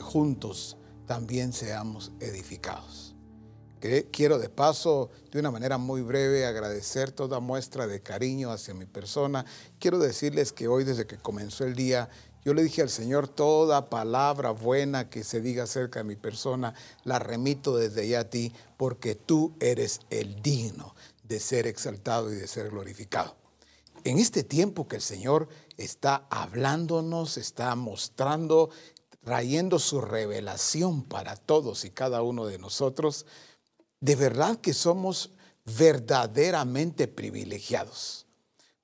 juntos también seamos edificados. Quiero de paso, de una manera muy breve, agradecer toda muestra de cariño hacia mi persona. Quiero decirles que hoy, desde que comenzó el día, yo le dije al Señor, toda palabra buena que se diga acerca de mi persona, la remito desde ya a ti, porque tú eres el digno de ser exaltado y de ser glorificado. En este tiempo que el Señor está hablándonos, está mostrando, trayendo su revelación para todos y cada uno de nosotros, de verdad que somos verdaderamente privilegiados.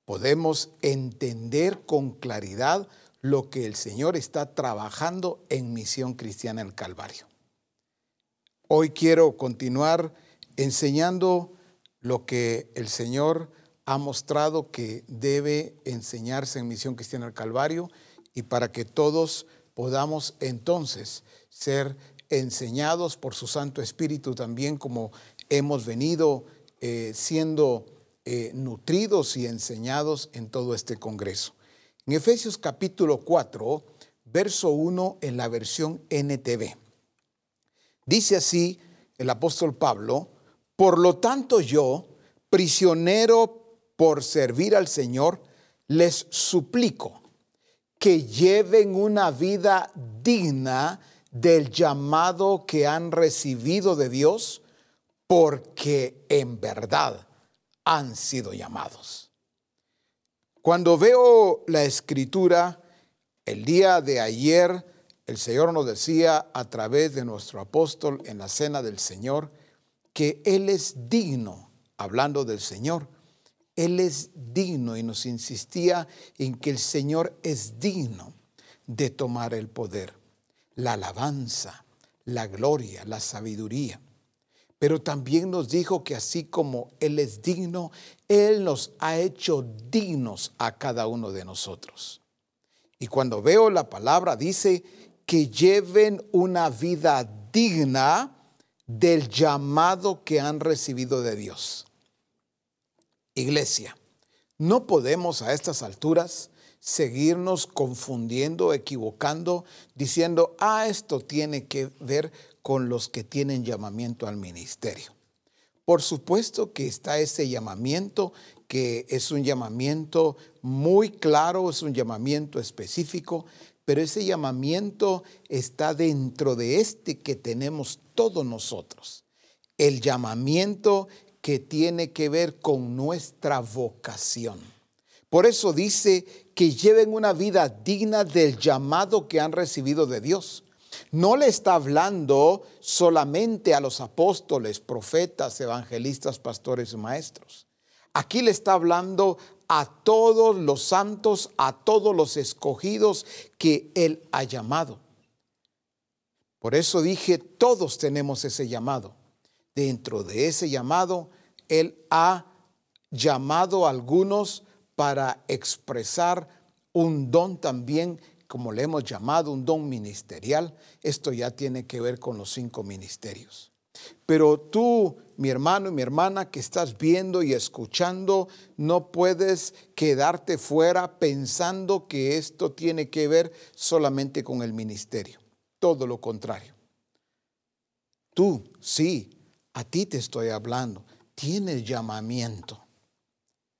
Podemos entender con claridad lo que el Señor está trabajando en Misión Cristiana en Calvario. Hoy quiero continuar enseñando lo que el Señor ha mostrado que debe enseñarse en Misión Cristiana el Calvario y para que todos podamos entonces ser enseñados por su Santo Espíritu también como hemos venido eh, siendo eh, nutridos y enseñados en todo este Congreso. En Efesios capítulo 4, verso 1 en la versión NTV. Dice así el apóstol Pablo, por lo tanto yo, prisionero por servir al Señor, les suplico que lleven una vida digna del llamado que han recibido de Dios, porque en verdad han sido llamados. Cuando veo la escritura, el día de ayer, el Señor nos decía a través de nuestro apóstol en la cena del Señor, que Él es digno, hablando del Señor, él es digno y nos insistía en que el Señor es digno de tomar el poder, la alabanza, la gloria, la sabiduría. Pero también nos dijo que así como Él es digno, Él nos ha hecho dignos a cada uno de nosotros. Y cuando veo la palabra dice que lleven una vida digna del llamado que han recibido de Dios. Iglesia, no podemos a estas alturas seguirnos confundiendo, equivocando, diciendo, ah, esto tiene que ver con los que tienen llamamiento al ministerio. Por supuesto que está ese llamamiento, que es un llamamiento muy claro, es un llamamiento específico, pero ese llamamiento está dentro de este que tenemos todos nosotros. El llamamiento que tiene que ver con nuestra vocación. Por eso dice que lleven una vida digna del llamado que han recibido de Dios. No le está hablando solamente a los apóstoles, profetas, evangelistas, pastores y maestros. Aquí le está hablando a todos los santos, a todos los escogidos que Él ha llamado. Por eso dije, todos tenemos ese llamado. Dentro de ese llamado, Él ha llamado a algunos para expresar un don también, como le hemos llamado, un don ministerial. Esto ya tiene que ver con los cinco ministerios. Pero tú, mi hermano y mi hermana que estás viendo y escuchando, no puedes quedarte fuera pensando que esto tiene que ver solamente con el ministerio. Todo lo contrario. Tú, sí, a ti te estoy hablando. Tienes llamamiento.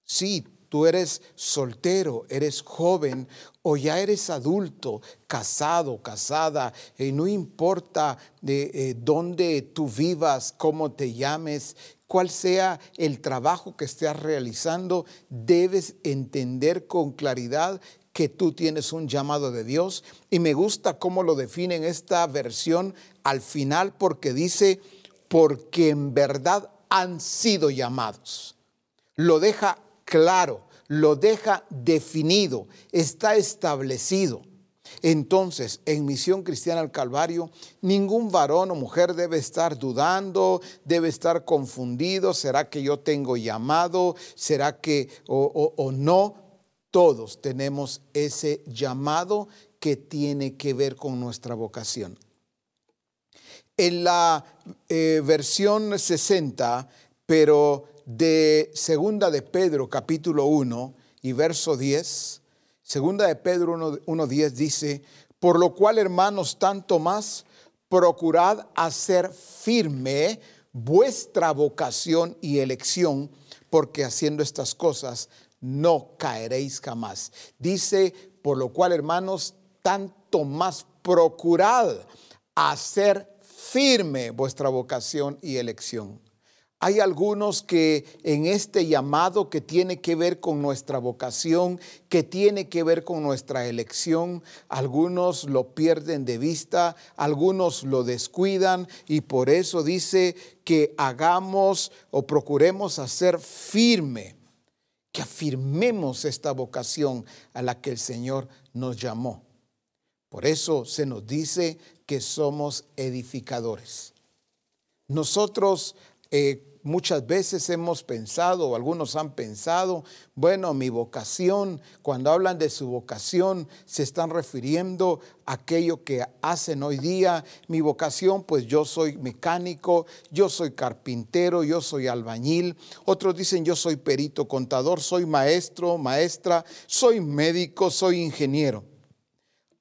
Sí, tú eres soltero, eres joven o ya eres adulto, casado, casada, y no importa de eh, dónde tú vivas, cómo te llames, cuál sea el trabajo que estés realizando, debes entender con claridad que tú tienes un llamado de Dios. Y me gusta cómo lo define en esta versión al final porque dice, porque en verdad han sido llamados. Lo deja claro, lo deja definido, está establecido. Entonces, en Misión Cristiana al Calvario, ningún varón o mujer debe estar dudando, debe estar confundido, ¿será que yo tengo llamado? ¿Será que o, no? Todos tenemos ese llamado que tiene que ver con nuestra vocación. En la eh, versión 60, pero de segunda de Pedro capítulo 1 y verso 10, segunda de Pedro 1.10 dice, Por lo cual, hermanos, tanto más, procurad hacer firme vuestra vocación y elección, porque haciendo estas cosas no caeréis jamás. Dice, por lo cual, hermanos, tanto más procurad hacer firme vuestra vocación y elección. Hay algunos que en este llamado que tiene que ver con nuestra vocación, que tiene que ver con nuestra elección, algunos lo pierden de vista, algunos lo descuidan y por eso dice que hagamos o procuremos hacer firme, que afirmemos esta vocación a la que el Señor nos llamó. Por eso se nos dice que somos edificadores. Nosotros eh, muchas veces hemos pensado, o algunos han pensado, bueno, mi vocación, cuando hablan de su vocación, se están refiriendo a aquello que hacen hoy día. Mi vocación, pues yo soy mecánico, yo soy carpintero, yo soy albañil. Otros dicen, yo soy perito contador, soy maestro, maestra, soy médico, soy ingeniero.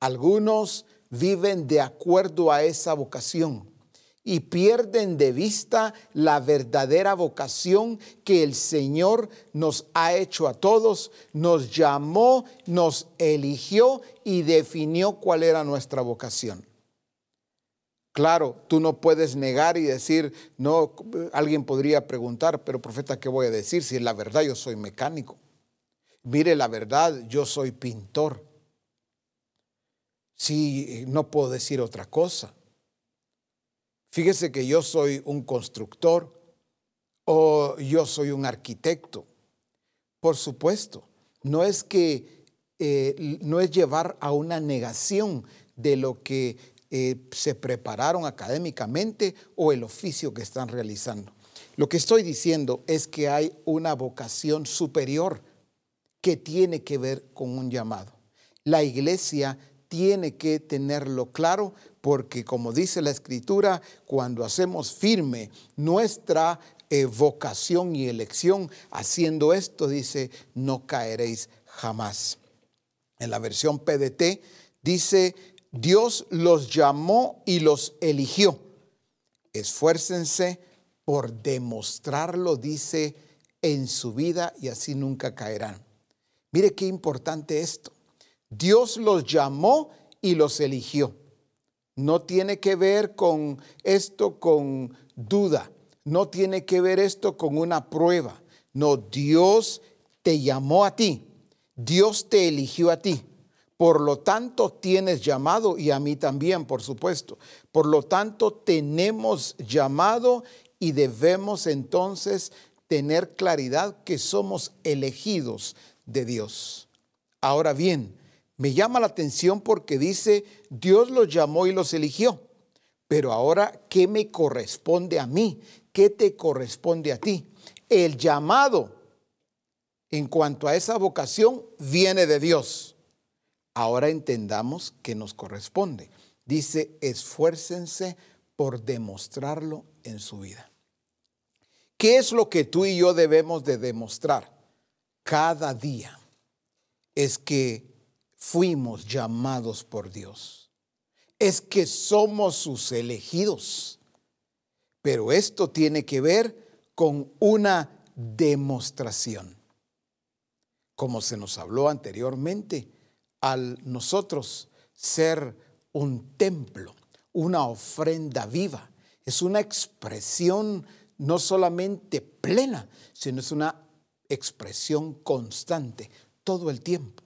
Algunos viven de acuerdo a esa vocación y pierden de vista la verdadera vocación que el Señor nos ha hecho a todos, nos llamó, nos eligió y definió cuál era nuestra vocación. Claro, tú no puedes negar y decir, no, alguien podría preguntar, pero profeta, ¿qué voy a decir? Si la verdad yo soy mecánico. Mire, la verdad, yo soy pintor. Si no puedo decir otra cosa. Fíjese que yo soy un constructor o yo soy un arquitecto. Por supuesto, no es que eh, no es llevar a una negación de lo que eh, se prepararon académicamente o el oficio que están realizando. Lo que estoy diciendo es que hay una vocación superior que tiene que ver con un llamado. La iglesia tiene que tenerlo claro porque como dice la escritura, cuando hacemos firme nuestra vocación y elección, haciendo esto, dice, no caeréis jamás. En la versión PDT dice, Dios los llamó y los eligió. Esfuércense por demostrarlo, dice, en su vida y así nunca caerán. Mire qué importante esto. Dios los llamó y los eligió. No tiene que ver con esto con duda. No tiene que ver esto con una prueba. No, Dios te llamó a ti. Dios te eligió a ti. Por lo tanto, tienes llamado y a mí también, por supuesto. Por lo tanto, tenemos llamado y debemos entonces tener claridad que somos elegidos de Dios. Ahora bien, me llama la atención porque dice, Dios los llamó y los eligió. Pero ahora, ¿qué me corresponde a mí? ¿Qué te corresponde a ti? El llamado en cuanto a esa vocación viene de Dios. Ahora entendamos que nos corresponde. Dice, esfuércense por demostrarlo en su vida. ¿Qué es lo que tú y yo debemos de demostrar cada día? Es que fuimos llamados por Dios. Es que somos sus elegidos. Pero esto tiene que ver con una demostración. Como se nos habló anteriormente, al nosotros ser un templo, una ofrenda viva, es una expresión no solamente plena, sino es una expresión constante todo el tiempo.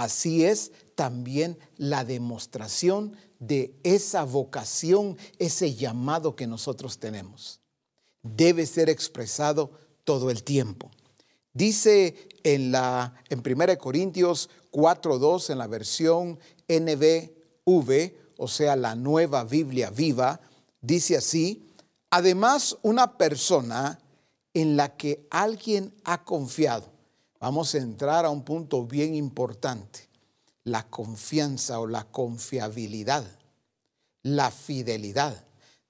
Así es también la demostración de esa vocación, ese llamado que nosotros tenemos. Debe ser expresado todo el tiempo. Dice en la en 1 Corintios 4:2 en la versión NBV, o sea, la Nueva Biblia Viva, dice así: Además, una persona en la que alguien ha confiado vamos a entrar a un punto bien importante, la confianza o la confiabilidad, la fidelidad.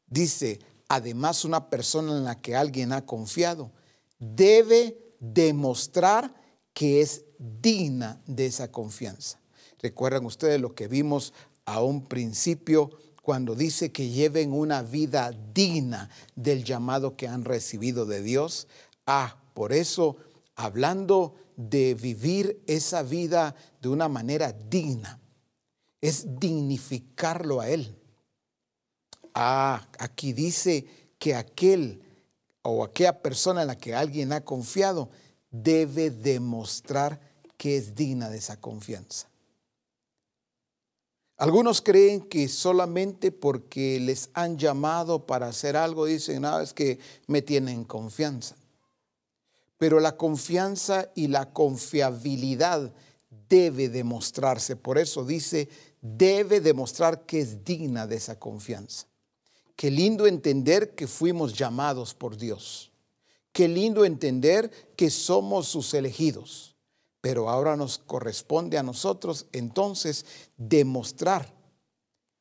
Dice, además una persona en la que alguien ha confiado debe demostrar que es digna de esa confianza. Recuerdan ustedes lo que vimos a un principio cuando dice que lleven una vida digna del llamado que han recibido de Dios. Ah, por eso, hablando de vivir esa vida de una manera digna, es dignificarlo a Él. Ah, aquí dice que aquel o aquella persona en la que alguien ha confiado debe demostrar que es digna de esa confianza. Algunos creen que solamente porque les han llamado para hacer algo dicen, no, es que me tienen confianza. Pero la confianza y la confiabilidad debe demostrarse. Por eso dice, debe demostrar que es digna de esa confianza. Qué lindo entender que fuimos llamados por Dios. Qué lindo entender que somos sus elegidos pero ahora nos corresponde a nosotros entonces demostrar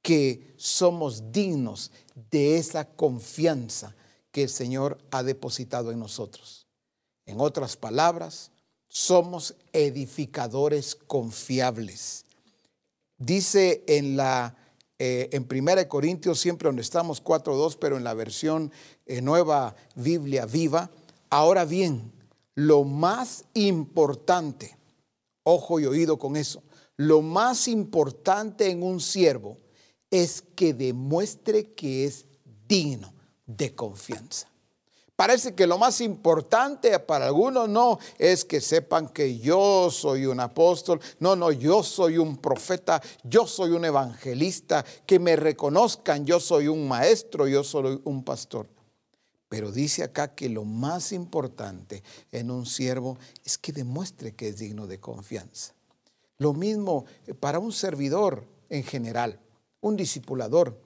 que somos dignos de esa confianza que el Señor ha depositado en nosotros. En otras palabras, somos edificadores confiables. Dice en la eh, en 1 Corintios, siempre donde estamos 4.2, pero en la versión eh, nueva Biblia viva, ahora bien, lo más importante, ojo y oído con eso, lo más importante en un siervo es que demuestre que es digno de confianza. Parece que lo más importante para algunos no es que sepan que yo soy un apóstol, no, no, yo soy un profeta, yo soy un evangelista, que me reconozcan, yo soy un maestro, yo soy un pastor. Pero dice acá que lo más importante en un siervo es que demuestre que es digno de confianza. Lo mismo para un servidor en general, un discipulador.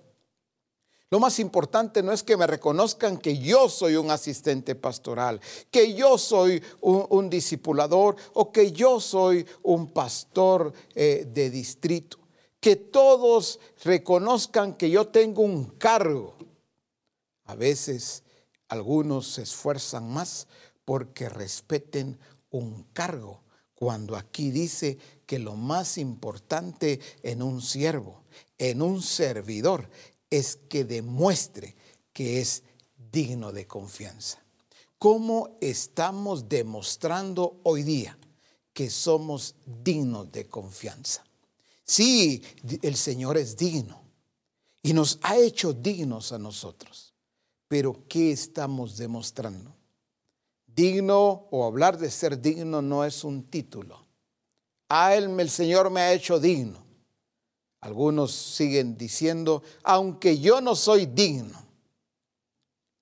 Lo más importante no es que me reconozcan que yo soy un asistente pastoral, que yo soy un, discipulador o que yo soy un pastor eh, de distrito. Que todos reconozcan que yo tengo un cargo. A veces algunos se esfuerzan más porque respeten un cargo, cuando aquí dice que lo más importante en un siervo, en un servidor, es que demuestre que es digno de confianza. ¿Cómo estamos demostrando hoy día que somos dignos de confianza? Sí, el Señor es digno y nos ha hecho dignos a nosotros. Pero ¿qué estamos demostrando? Digno o hablar de ser digno no es un título. A él el Señor me ha hecho digno. Algunos siguen diciendo, aunque yo no soy digno.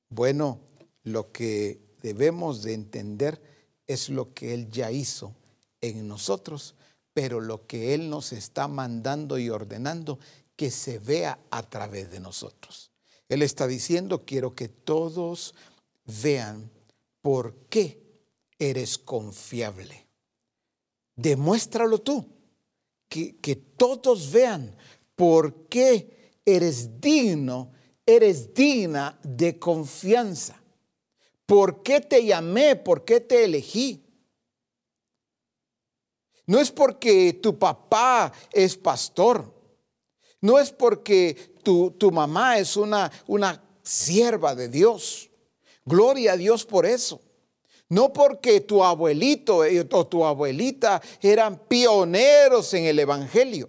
Bueno, lo que debemos de entender es lo que Él ya hizo en nosotros, pero lo que Él nos está mandando y ordenando que se vea a través de nosotros. Él está diciendo, quiero que todos vean por qué eres confiable. Demuéstralo tú, que, todos vean por qué eres digno, eres digna de confianza. ¿Por qué te llamé? ¿Por qué te elegí? No es porque tu papá es pastor. No es porque tu, mamá es una, una sierva de Dios. Gloria a Dios por eso. No porque tu abuelito eh, o tu abuelita eran pioneros en el Evangelio.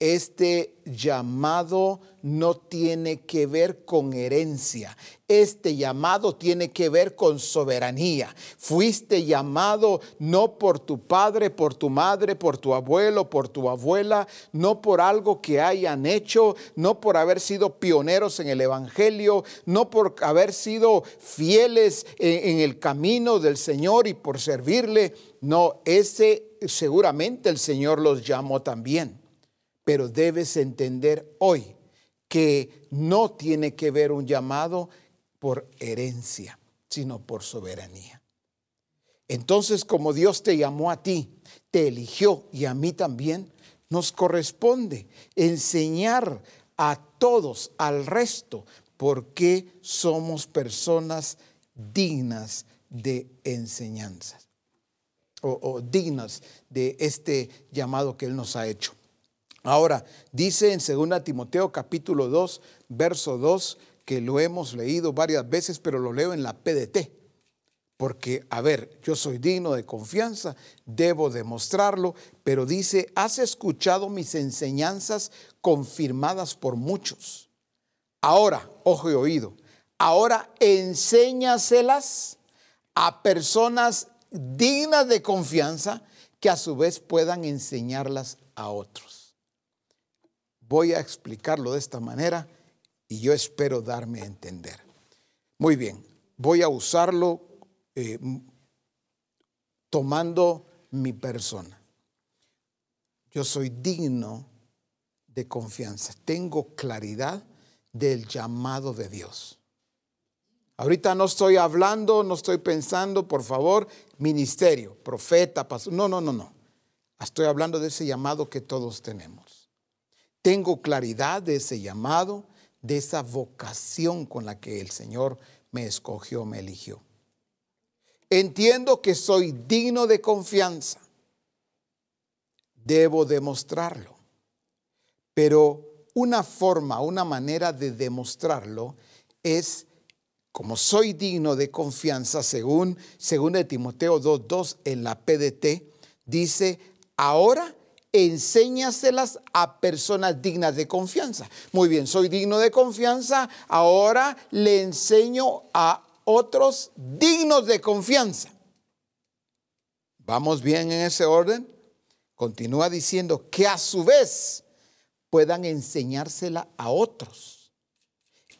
Este llamado no tiene que ver con herencia. Este llamado tiene que ver con soberanía. Fuiste llamado no por tu padre, por tu madre, por tu abuelo, por tu abuela, no por algo que hayan hecho, no por haber sido pioneros en el Evangelio, no por haber sido fieles en, el camino del Señor y por servirle. No, ese seguramente el Señor los llamó también pero debes entender hoy que no tiene que ver un llamado por herencia, sino por soberanía. Entonces, como Dios te llamó a ti, te eligió y a mí también, nos corresponde enseñar a todos, al resto, por qué somos personas dignas de enseñanzas o, o dignas de este llamado que Él nos ha hecho. Ahora, dice en 2 Timoteo capítulo 2, verso 2, que lo hemos leído varias veces, pero lo leo en la PDT. Porque, a ver, yo soy digno de confianza, debo demostrarlo, pero dice, has escuchado mis enseñanzas confirmadas por muchos. Ahora, ojo y oído, ahora enséñaselas a personas dignas de confianza que a su vez puedan enseñarlas a otros. Voy a explicarlo de esta manera y yo espero darme a entender. Muy bien, voy a usarlo eh, tomando mi persona. Yo soy digno de confianza, tengo claridad del llamado de Dios. Ahorita no estoy hablando, no estoy pensando, por favor, ministerio, profeta, pastor. No, no, no, no. Estoy hablando de ese llamado que todos tenemos. Tengo claridad de ese llamado, de esa vocación con la que el Señor me escogió, me eligió. Entiendo que soy digno de confianza. Debo demostrarlo. Pero una forma, una manera de demostrarlo es como soy digno de confianza, según, según Timoteo 2.2 en la PDT, dice, ahora enséñaselas a personas dignas de confianza. Muy bien, soy digno de confianza, ahora le enseño a otros dignos de confianza. ¿Vamos bien en ese orden? Continúa diciendo que a su vez puedan enseñársela a otros.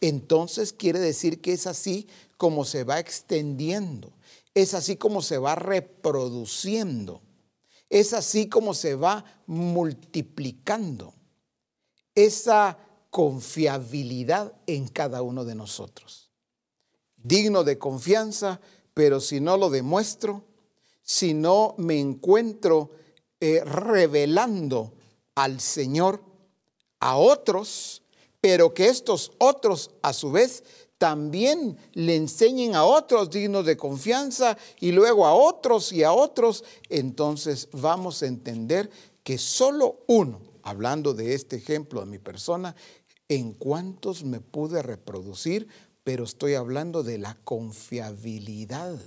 Entonces quiere decir que es así como se va extendiendo, es así como se va reproduciendo, es así como se va multiplicando esa confiabilidad en cada uno de nosotros. Digno de confianza, pero si no lo demuestro, si no me encuentro eh, revelando al Señor a otros, pero que estos otros a su vez también le enseñen a otros dignos de confianza y luego a otros y a otros, entonces vamos a entender que solo uno, hablando de este ejemplo de mi persona, en cuántos me pude reproducir pero estoy hablando de la confiabilidad.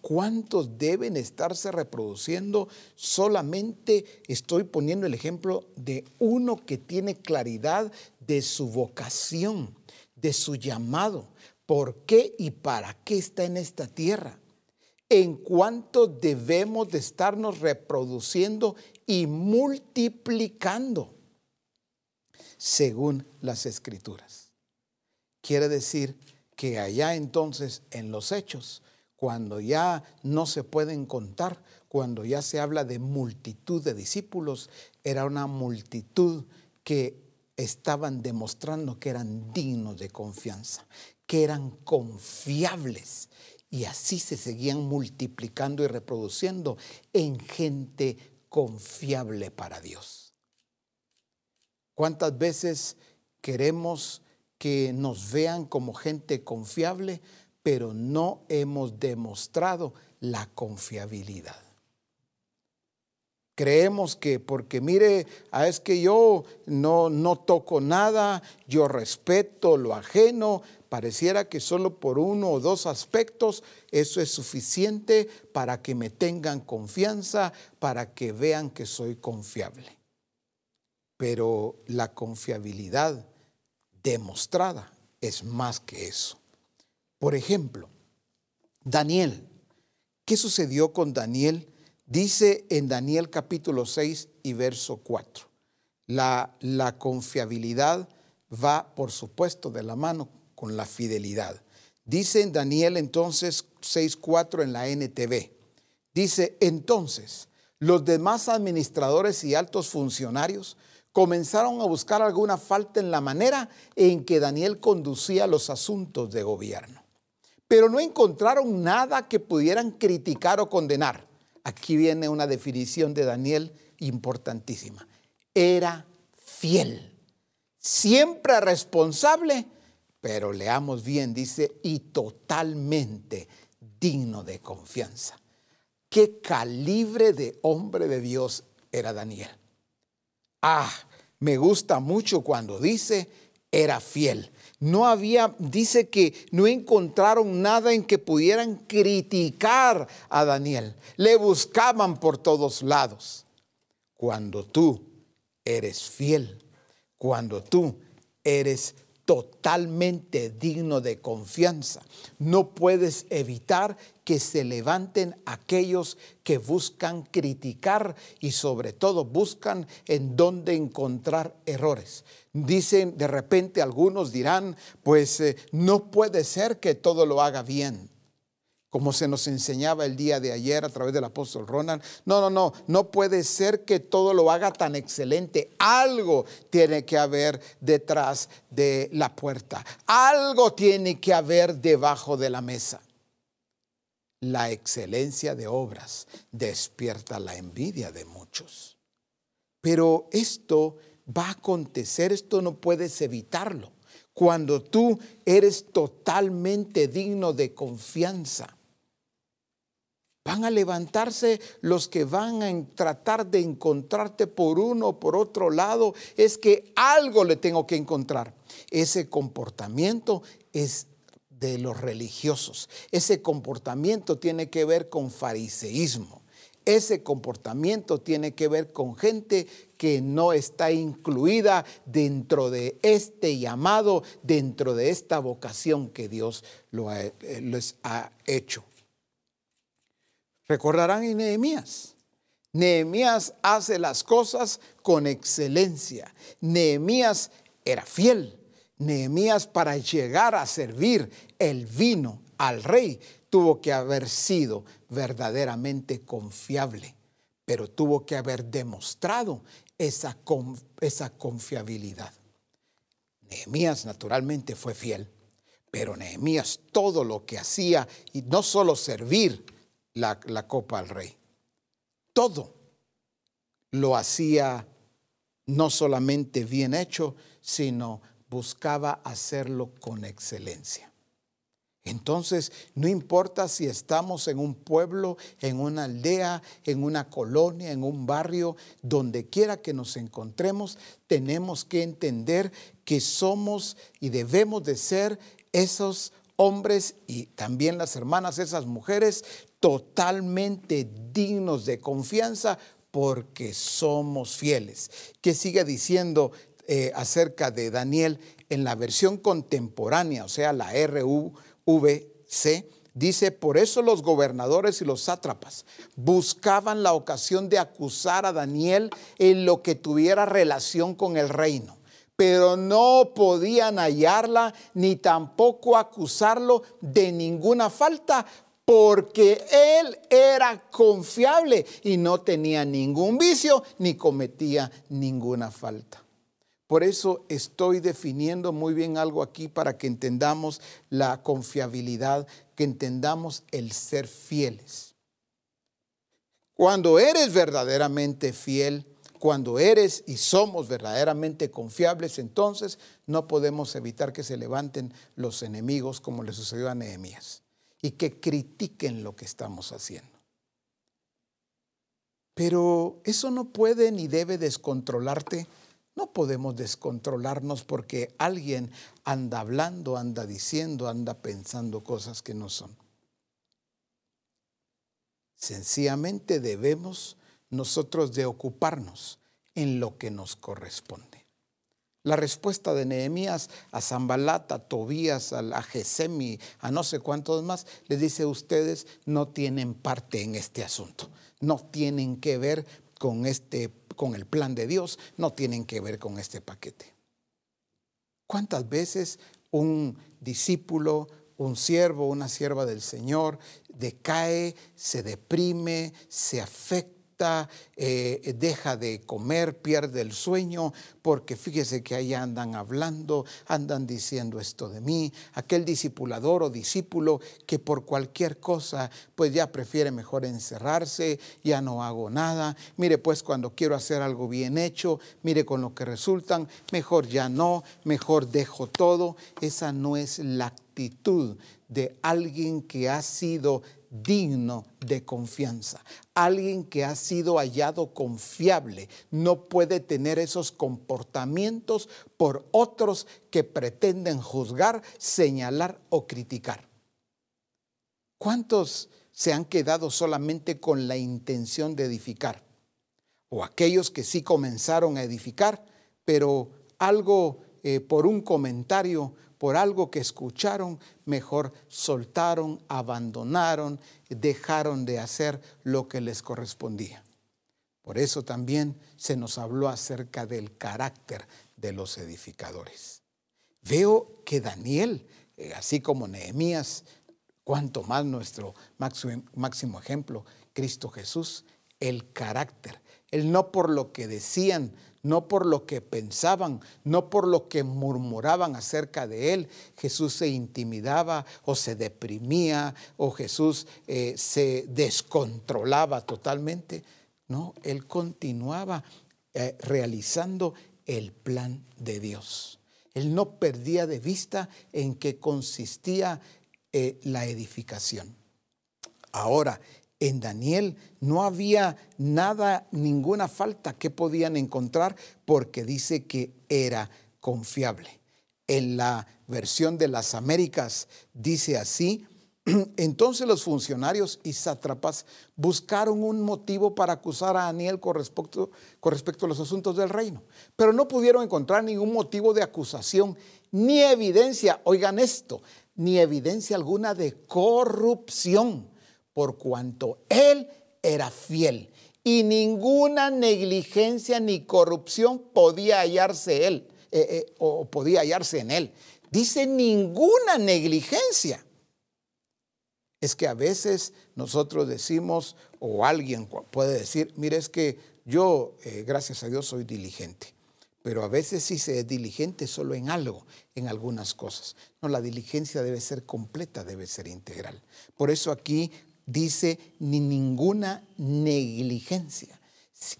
¿Cuántos deben estarse reproduciendo? Solamente estoy poniendo el ejemplo de uno que tiene claridad de su vocación, de su llamado, por qué y para qué está en esta tierra. En cuánto debemos de estarnos reproduciendo y multiplicando según las escrituras. Quiere decir que allá entonces en los hechos, cuando ya no se pueden contar, cuando ya se habla de multitud de discípulos, era una multitud que estaban demostrando que eran dignos de confianza, que eran confiables. Y así se seguían multiplicando y reproduciendo en gente confiable para Dios. ¿Cuántas veces queremos que nos vean como gente confiable, pero no hemos demostrado la confiabilidad. Creemos que porque mire, ah, es que yo no, no toco nada, yo respeto lo ajeno, pareciera que solo por uno o dos aspectos eso es suficiente para que me tengan confianza, para que vean que soy confiable. Pero la confiabilidad demostrada es más que eso. Por ejemplo, Daniel. ¿Qué sucedió con Daniel? Dice en Daniel capítulo 6 y verso 4. La, la confiabilidad va, por supuesto, de la mano con la fidelidad. Dice en Daniel entonces 6.4 en la NTV. Dice, entonces, los demás administradores y altos funcionarios comenzaron a buscar alguna falta en la manera en que Daniel conducía los asuntos de gobierno. Pero no encontraron nada que pudieran criticar o condenar. Aquí viene una definición de Daniel importantísima. Era fiel, siempre responsable, pero leamos bien, dice, y totalmente digno de confianza. ¿Qué calibre de hombre de Dios era Daniel? Ah, me gusta mucho cuando dice, era fiel. No había, dice que no encontraron nada en que pudieran criticar a Daniel. Le buscaban por todos lados. Cuando tú eres fiel, cuando tú eres totalmente digno de confianza. No puedes evitar que se levanten aquellos que buscan criticar y sobre todo buscan en dónde encontrar errores. Dicen de repente algunos dirán, pues eh, no puede ser que todo lo haga bien como se nos enseñaba el día de ayer a través del apóstol Ronald. No, no, no, no puede ser que todo lo haga tan excelente. Algo tiene que haber detrás de la puerta. Algo tiene que haber debajo de la mesa. La excelencia de obras despierta la envidia de muchos. Pero esto va a acontecer, esto no puedes evitarlo. Cuando tú eres totalmente digno de confianza Van a levantarse los que van a tratar de encontrarte por uno o por otro lado. Es que algo le tengo que encontrar. Ese comportamiento es de los religiosos. Ese comportamiento tiene que ver con fariseísmo. Ese comportamiento tiene que ver con gente que no está incluida dentro de este llamado, dentro de esta vocación que Dios eh, les ha hecho. Recordarán en Nehemías. Nehemías hace las cosas con excelencia. Nehemías era fiel. Nehemías para llegar a servir el vino al rey tuvo que haber sido verdaderamente confiable, pero tuvo que haber demostrado esa, esa confiabilidad. Nehemías naturalmente fue fiel, pero Nehemías todo lo que hacía, y no solo servir, la, copa al rey. Todo lo hacía no solamente bien hecho, sino buscaba hacerlo con excelencia. Entonces, no importa si estamos en un pueblo, en una aldea, en una colonia, en un barrio, donde quiera que nos encontremos, tenemos que entender que somos y debemos de ser esos hombres y también las hermanas, esas mujeres totalmente dignos de confianza porque somos fieles. ¿Qué sigue diciendo eh, acerca de Daniel en la versión contemporánea, o sea, la RUVC? Dice, por eso los gobernadores y los sátrapas buscaban la ocasión de acusar a Daniel en lo que tuviera relación con el reino pero no podían hallarla ni tampoco acusarlo de ninguna falta, porque él era confiable y no tenía ningún vicio ni cometía ninguna falta. Por eso estoy definiendo muy bien algo aquí para que entendamos la confiabilidad, que entendamos el ser fieles. Cuando eres verdaderamente fiel, cuando eres y somos verdaderamente confiables, entonces no podemos evitar que se levanten los enemigos como le sucedió a Nehemías y que critiquen lo que estamos haciendo. Pero eso no puede ni debe descontrolarte. No podemos descontrolarnos porque alguien anda hablando, anda diciendo, anda pensando cosas que no son. Sencillamente debemos nosotros de ocuparnos en lo que nos corresponde. La respuesta de Nehemías a Zambalat, a Tobías, a Gesemi, a no sé cuántos más, les dice, ustedes no tienen parte en este asunto, no tienen que ver con, este, con el plan de Dios, no tienen que ver con este paquete. ¿Cuántas veces un discípulo, un siervo, una sierva del Señor decae, se deprime, se afecta? Eh, deja de comer, pierde el sueño, porque fíjese que ahí andan hablando, andan diciendo esto de mí, aquel discipulador o discípulo que por cualquier cosa, pues ya prefiere mejor encerrarse, ya no hago nada, mire pues cuando quiero hacer algo bien hecho, mire con lo que resultan, mejor ya no, mejor dejo todo, esa no es la actitud de alguien que ha sido digno de confianza. Alguien que ha sido hallado confiable no puede tener esos comportamientos por otros que pretenden juzgar, señalar o criticar. ¿Cuántos se han quedado solamente con la intención de edificar? O aquellos que sí comenzaron a edificar, pero algo eh, por un comentario, por algo que escucharon, mejor soltaron, abandonaron, dejaron de hacer lo que les correspondía. Por eso también se nos habló acerca del carácter de los edificadores. Veo que Daniel, eh, así como Nehemías, cuanto más nuestro máximo, ejemplo, Cristo Jesús, el carácter. Él no por lo que decían, no por lo que pensaban, no por lo que murmuraban acerca de él. Jesús se intimidaba o se deprimía o Jesús eh, se descontrolaba totalmente. No, él continuaba eh, realizando el plan de Dios. Él no perdía de vista en qué consistía eh, la edificación. Ahora, en Daniel. No había nada, ninguna falta que podían encontrar porque dice que era confiable. En la versión de las Américas dice así, entonces los funcionarios y sátrapas buscaron un motivo para acusar a Daniel con respecto, con respecto, a los asuntos del reino, pero no pudieron encontrar ningún motivo de acusación ni evidencia, oigan esto, ni evidencia alguna de corrupción por cuanto él era fiel y ninguna negligencia ni corrupción podía hallarse él eh, eh, o podía hallarse en él. Dice ninguna negligencia. Es que a veces nosotros decimos, o alguien puede decir, mire, es que yo, eh, gracias a Dios, soy diligente. Pero a veces sí se es diligente solo en algo, en algunas cosas. No, la diligencia debe ser completa, debe ser integral. Por eso aquí dice ni ninguna negligencia.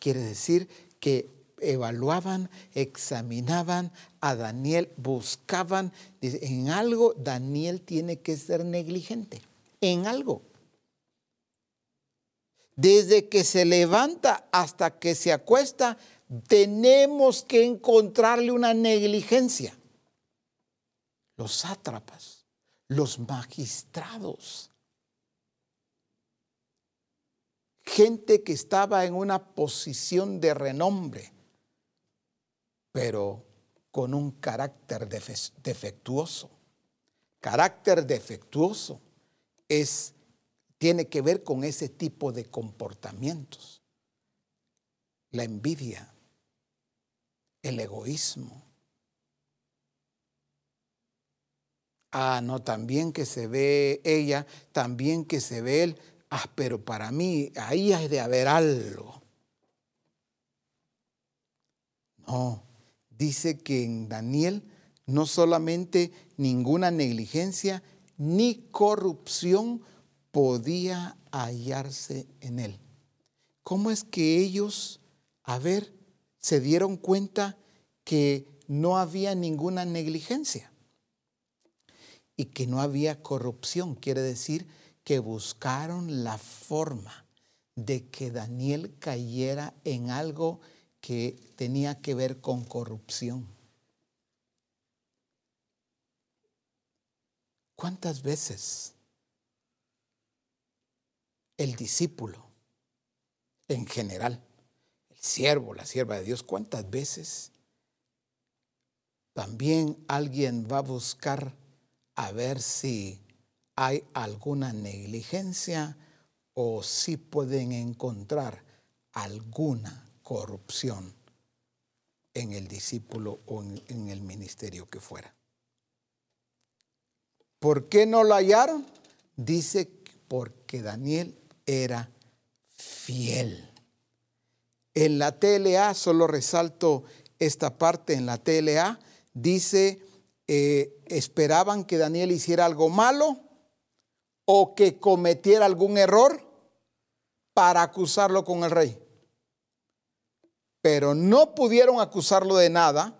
Quiere decir que evaluaban, examinaban a Daniel, buscaban, en algo Daniel tiene que ser negligente, en algo. Desde que se levanta hasta que se acuesta, tenemos que encontrarle una negligencia. Los sátrapas, los magistrados, gente que estaba en una posición de renombre, pero con un carácter defectuoso. Carácter defectuoso es, tiene que ver con ese tipo de comportamientos. La envidia, el egoísmo. Ah, no, también que se ve ella, también que se ve él, ah, pero para mí ahí hay de haber algo. No, dice que en Daniel no solamente ninguna negligencia ni corrupción podía hallarse en él. ¿Cómo es que ellos, a ver, se dieron cuenta que no había ninguna negligencia y que no había corrupción? Quiere decir que buscaron la forma de que Daniel cayera en algo que tenía que ver con corrupción. ¿Cuántas veces el discípulo, en general, el siervo, la sierva de Dios, cuántas veces también alguien va a buscar a ver si hay alguna negligencia o si pueden encontrar alguna corrupción en el discípulo o en, el ministerio que fuera. ¿Por qué no lo hallaron? Dice porque Daniel era fiel. En la TLA, solo resalto esta parte, en la TLA dice, eh, esperaban que Daniel hiciera algo malo o que cometiera algún error para acusarlo con el rey. Pero no pudieron acusarlo de nada,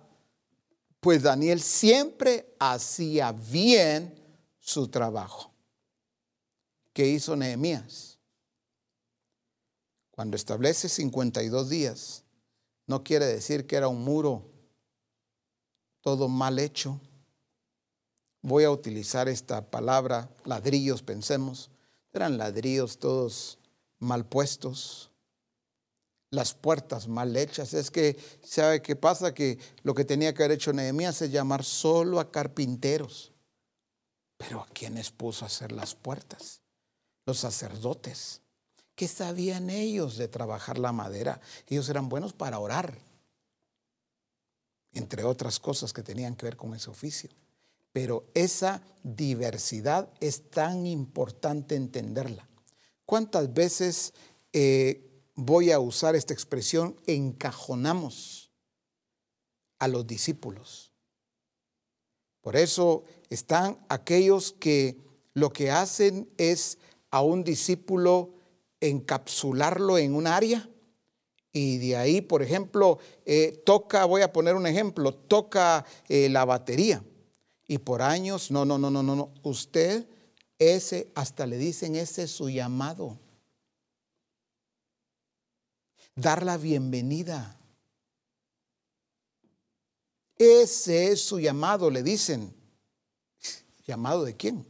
pues Daniel siempre hacía bien su trabajo. que hizo Nehemías. Cuando establece 52 días, no quiere decir que era un muro todo mal hecho. Voy a utilizar esta palabra, ladrillos, pensemos. Eran ladrillos todos mal puestos, las puertas mal hechas. Es que, ¿sabe qué pasa? Que lo que tenía que haber hecho Nehemías es llamar solo a carpinteros. Pero ¿a quiénes puso a hacer las puertas? Los sacerdotes. ¿Qué sabían ellos de trabajar la madera? Ellos eran buenos para orar, entre otras cosas que tenían que ver con ese oficio. Pero esa diversidad es tan importante entenderla. ¿Cuántas veces eh, voy a usar esta expresión, encajonamos a los discípulos. Por eso están aquellos que lo que hacen es a un discípulo encapsularlo en un área y de ahí, por ejemplo, eh, toca, voy a poner un ejemplo, toca eh, la batería y por años, no, no, no, no, no, no, usted, ese, hasta le dicen, ese es su llamado dar la bienvenida. Ese es su llamado, le dicen. ¿Llamado de quién?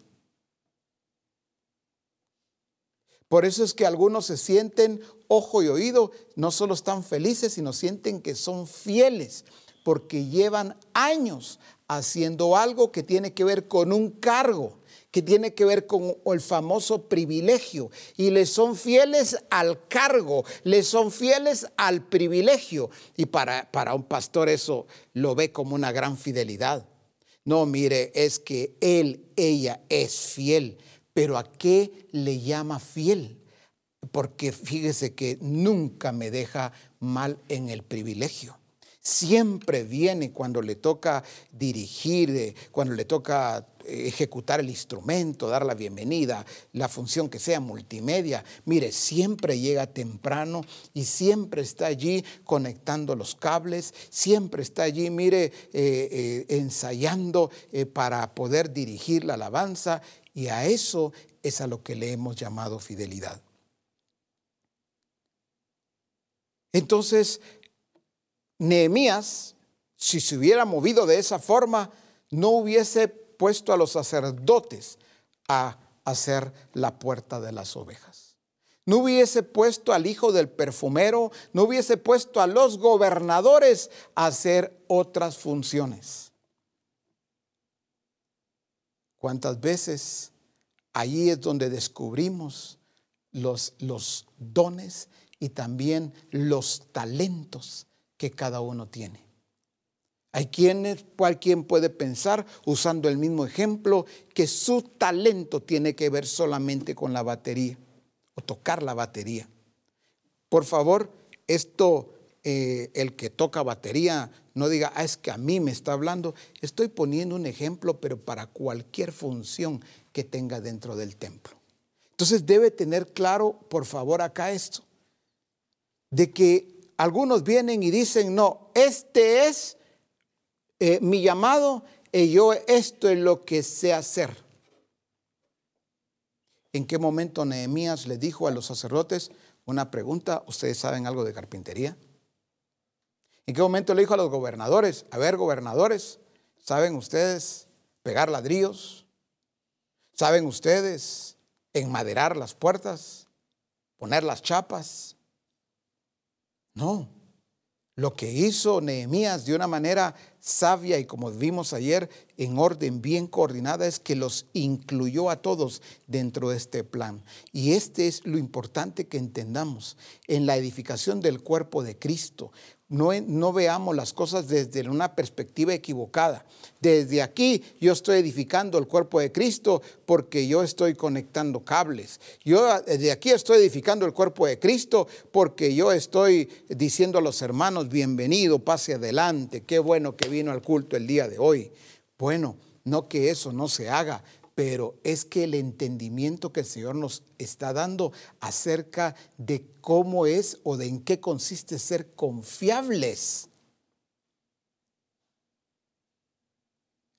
Por eso es que algunos se sienten ojo y oído, no solo están felices, sino sienten que son fieles, porque llevan años haciendo algo que tiene que ver con un cargo que tiene que ver con el famoso privilegio. Y le son fieles al cargo, le son fieles al privilegio. Y para, para un pastor eso lo ve como una gran fidelidad. No, mire, es que él, ella es fiel. Pero ¿a qué le llama fiel? Porque fíjese que nunca me deja mal en el privilegio siempre viene cuando le toca dirigir, eh, cuando le toca ejecutar el instrumento, dar la bienvenida, la función que sea multimedia. Mire, siempre llega temprano y siempre está allí conectando los cables, siempre está allí, mire, eh, eh, ensayando para poder dirigir la alabanza y a eso es a lo que le hemos llamado fidelidad. Entonces, Nehemías, si se hubiera movido de esa forma, no hubiese puesto a los sacerdotes a hacer la puerta de las ovejas. No hubiese puesto al hijo del perfumero, no hubiese puesto a los gobernadores a hacer otras funciones. ¿Cuántas veces allí es donde descubrimos los, los dones y también los talentos que cada uno tiene? Hay quienes, quien puede pensar, usando el mismo ejemplo, que su talento tiene que ver solamente con la batería o tocar la batería. Por favor, esto, eh, el que toca batería, no diga, ah, es que a mí me está hablando. Estoy poniendo un ejemplo, pero para cualquier función que tenga dentro del templo. Entonces debe tener claro, por favor, acá esto, de que algunos vienen y dicen, no, este es eh, mi llamado y yo esto es lo que sé hacer. ¿En qué momento Nehemías le dijo a los sacerdotes una pregunta? ¿Ustedes saben algo de carpintería? ¿En qué momento le dijo a los gobernadores? A ver, gobernadores, ¿saben ustedes pegar ladrillos? ¿Saben ustedes enmaderar las puertas? ¿Poner las chapas? No. Lo que hizo Nehemías de una manera sabia y como vimos ayer, en orden bien coordinada, es que los incluyó a todos dentro de este plan. Y este es lo importante que entendamos en la edificación del cuerpo de Cristo. No, veamos las cosas desde una perspectiva equivocada. Desde aquí yo estoy edificando el cuerpo de Cristo porque yo estoy conectando cables. Yo desde aquí estoy edificando el cuerpo de Cristo porque yo estoy diciendo a los hermanos, bienvenido, pase adelante, qué bueno que vino al culto el día de hoy. Bueno, no que eso no se haga, pero es que el entendimiento que el Señor nos está dando acerca de cómo es o de en qué consiste ser confiables.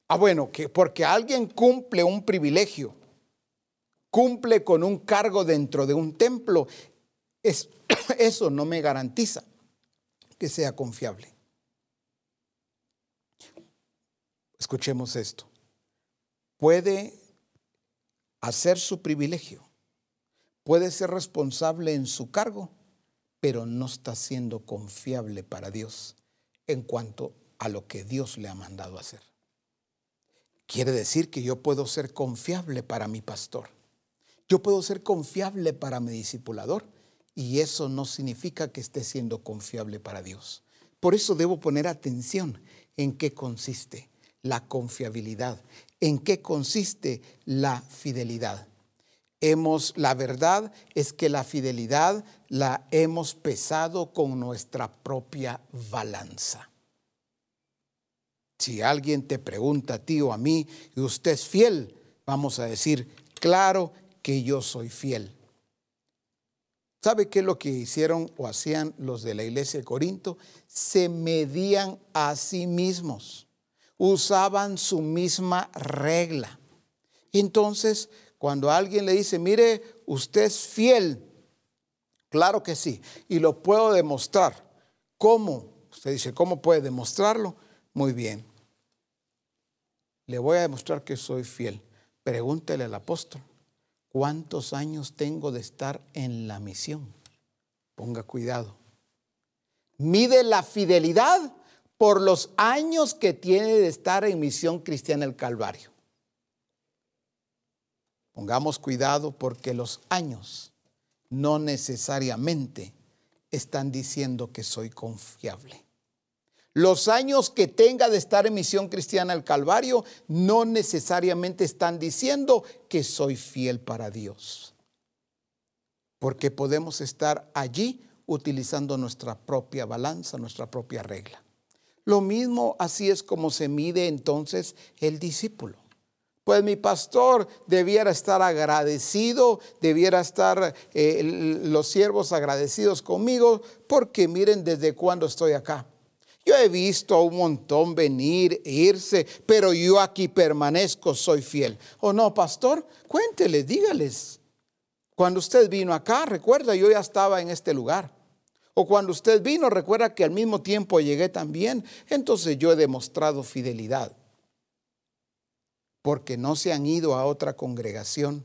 Ah, bueno, que porque alguien cumple un privilegio, cumple con un cargo dentro de un templo, eso no me garantiza que sea confiable. Escuchemos esto. Puede hacer su privilegio, puede ser responsable en su cargo, pero no está siendo confiable para Dios en cuanto a lo que Dios le ha mandado hacer. Quiere decir que yo puedo ser confiable para mi pastor. Yo puedo ser confiable para mi discipulador y eso no significa que esté siendo confiable para Dios. Por eso debo poner atención en qué consiste la confiabilidad, en qué consiste la fidelidad. Hemos, la verdad es que la fidelidad la hemos pesado con nuestra propia balanza. Si alguien te pregunta a ti o a mí, y usted es fiel, vamos a decir, claro que yo soy fiel. ¿Sabe qué es lo que hicieron o hacían los de la iglesia de Corinto? Se medían a sí mismos usaban su misma regla. Entonces, cuando alguien le dice, mire, usted es fiel, claro que sí, y lo puedo demostrar. ¿Cómo? Usted dice, ¿cómo puede demostrarlo? Muy bien. Le voy a demostrar que soy fiel. Pregúntele al apóstol, ¿cuántos años tengo de estar en la misión? Ponga cuidado. Mide la fidelidad por los años que tiene de estar en misión cristiana el Calvario. Pongamos cuidado porque los años no necesariamente están diciendo que soy confiable. Los años que tenga de estar en misión cristiana el Calvario no necesariamente están diciendo que soy fiel para Dios. Porque podemos estar allí utilizando nuestra propia balanza, nuestra propia regla. Lo mismo así es como se mide entonces el discípulo. Pues mi pastor debiera estar agradecido, debiera estar eh, los siervos agradecidos conmigo, porque miren desde cuándo estoy acá. Yo he visto a un montón venir, irse, pero yo aquí permanezco, soy fiel. ¿O no, pastor? Cuénteles, dígales. Cuando usted vino acá, recuerda, yo ya estaba en este lugar. O cuando usted vino, recuerda que al mismo tiempo llegué también. Entonces yo he demostrado fidelidad. Porque no se han ido a otra congregación,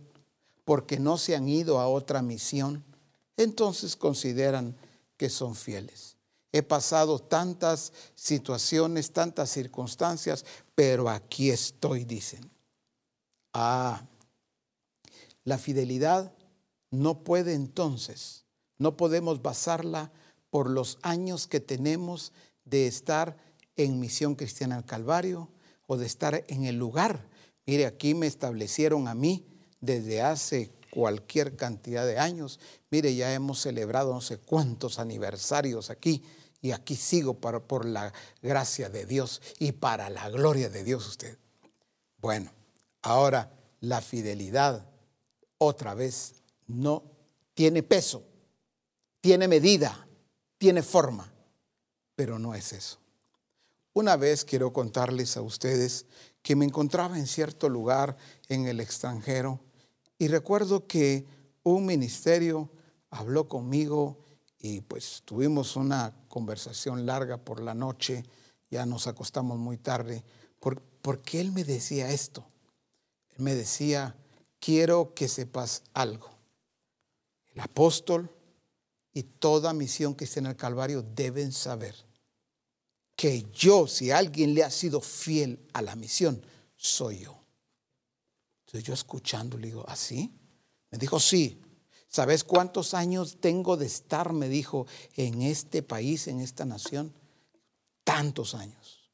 porque no se han ido a otra misión. Entonces consideran que son fieles. He pasado tantas situaciones, tantas circunstancias, pero aquí estoy, dicen. Ah, la fidelidad no puede entonces, no podemos basarla por los años que tenemos de estar en misión cristiana al Calvario o de estar en el lugar. Mire, aquí me establecieron a mí desde hace cualquier cantidad de años. Mire, ya hemos celebrado no sé cuántos aniversarios aquí y aquí sigo para, por la gracia de Dios y para la gloria de Dios usted. Bueno, ahora la fidelidad otra vez no tiene peso, tiene medida tiene forma, pero no es eso. Una vez quiero contarles a ustedes que me encontraba en cierto lugar en el extranjero y recuerdo que un ministerio habló conmigo y pues tuvimos una conversación larga por la noche, ya nos acostamos muy tarde, porque él me decía esto. Él me decía, quiero que sepas algo. El apóstol y toda misión que esté en el Calvario deben saber que yo, si alguien le ha sido fiel a la misión, soy yo. Entonces yo escuchando le digo, ¿así? Me dijo, sí. ¿Sabes cuántos años tengo de estar, me dijo, en este país, en esta nación? Tantos años.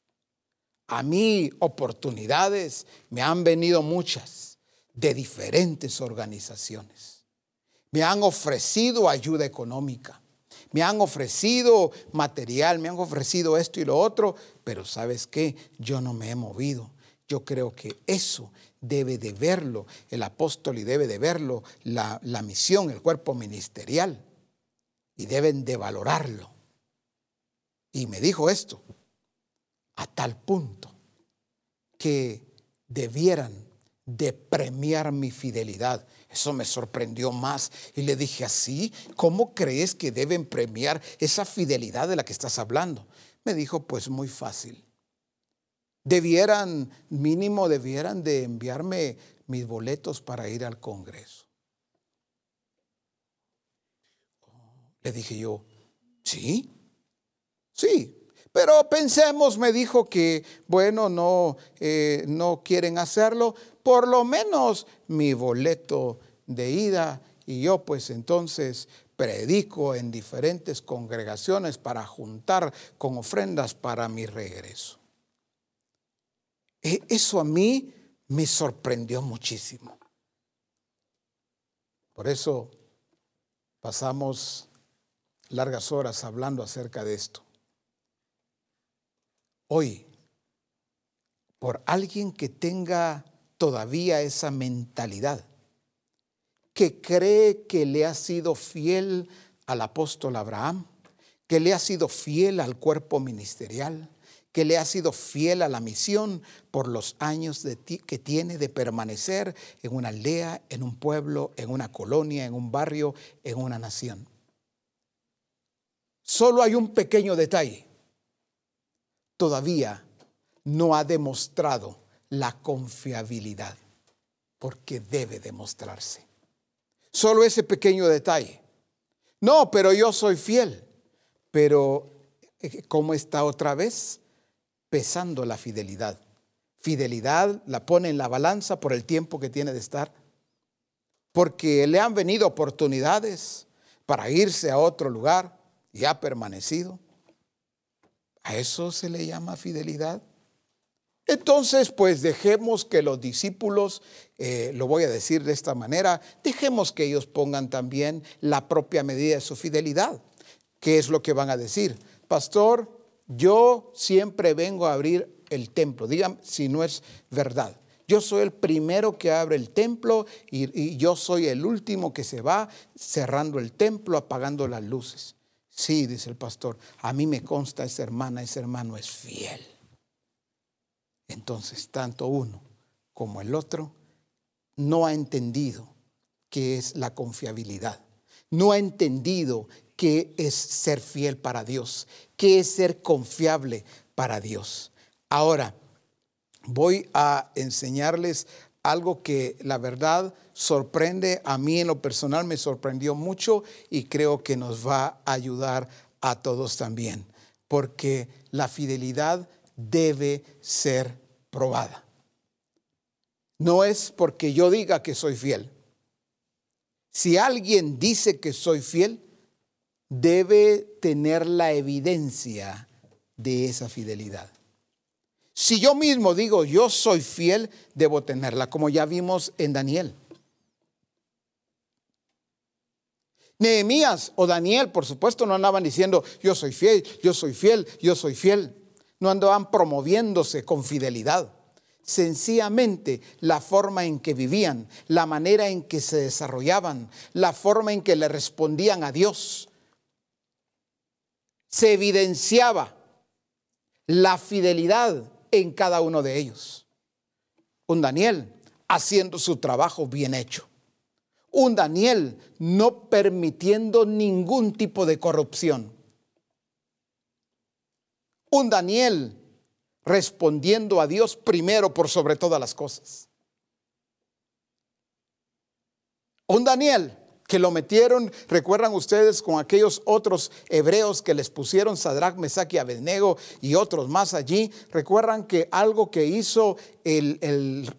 A mí oportunidades me han venido muchas de diferentes organizaciones. Me han ofrecido ayuda económica. Me han ofrecido material, me han ofrecido esto y lo otro, pero sabes qué, yo no me he movido. Yo creo que eso debe de verlo el apóstol y debe de verlo la, la misión, el cuerpo ministerial. Y deben de valorarlo. Y me dijo esto, a tal punto que debieran de premiar mi fidelidad. Eso me sorprendió más y le dije así, ¿cómo crees que deben premiar esa fidelidad de la que estás hablando? Me dijo, pues muy fácil. Debieran, mínimo debieran de enviarme mis boletos para ir al Congreso. Le dije yo, ¿sí? Sí, pero pensemos, me dijo que, bueno, no, eh, no quieren hacerlo, por lo menos mi boleto de ida y yo pues entonces predico en diferentes congregaciones para juntar con ofrendas para mi regreso. E, eso a mí me sorprendió muchísimo. Por eso pasamos largas horas hablando acerca de esto. Hoy, por alguien que tenga todavía esa mentalidad, que cree que le ha sido fiel al apóstol Abraham, que le ha sido fiel al cuerpo ministerial, que le ha sido fiel a la misión por los años que tiene de permanecer en una aldea, en un pueblo, en una colonia, en un barrio, en una nación. Solo hay un pequeño detalle. Todavía no ha demostrado la confiabilidad, porque debe demostrarse. Solo ese pequeño detalle. No, pero yo soy fiel. Pero, eh, ¿cómo está otra vez? Pesando la fidelidad. Fidelidad la pone en la balanza por el tiempo que tiene de estar. Porque le han venido oportunidades para irse a otro lugar y ha permanecido. ¿A eso se le llama fidelidad? Entonces, pues dejemos que los discípulos, eh, lo voy a decir de esta manera, dejemos que ellos pongan también la propia medida de su fidelidad. ¿Qué es lo que van a decir? Pastor, yo siempre vengo a abrir el templo. Digan si no es verdad. Yo soy el primero que abre el templo y, y yo soy el último que se va cerrando el templo, apagando las luces. Sí, dice el pastor, a mí me consta esa hermana, ese hermano es fiel. Entonces, tanto uno como el otro no ha entendido qué es la confiabilidad. No ha entendido qué es ser fiel para Dios, qué es ser confiable para Dios. Ahora, voy a enseñarles algo que la verdad sorprende, a mí en lo personal me sorprendió mucho y creo que nos va a ayudar a todos también, porque la fidelidad debe ser probada. No es porque yo diga que soy fiel. Si alguien dice que soy fiel, debe tener la evidencia de esa fidelidad. Si yo mismo digo yo soy fiel, debo tenerla, como ya vimos en Daniel. Nehemías o Daniel, por supuesto, no andaban diciendo yo soy fiel, yo soy fiel, yo soy fiel no andaban promoviéndose con fidelidad. Sencillamente la forma en que vivían, la manera en que se desarrollaban, la forma en que le respondían a Dios. Se evidenciaba la fidelidad en cada uno de ellos. Un Daniel haciendo su trabajo bien hecho. Un Daniel no permitiendo ningún tipo de corrupción un Daniel respondiendo a Dios primero por sobre todas las cosas. Un Daniel que lo metieron, recuerdan ustedes, con aquellos otros hebreos que les pusieron Sadrach, Mesach y Abednego y otros más allí. Recuerdan que algo que hizo el,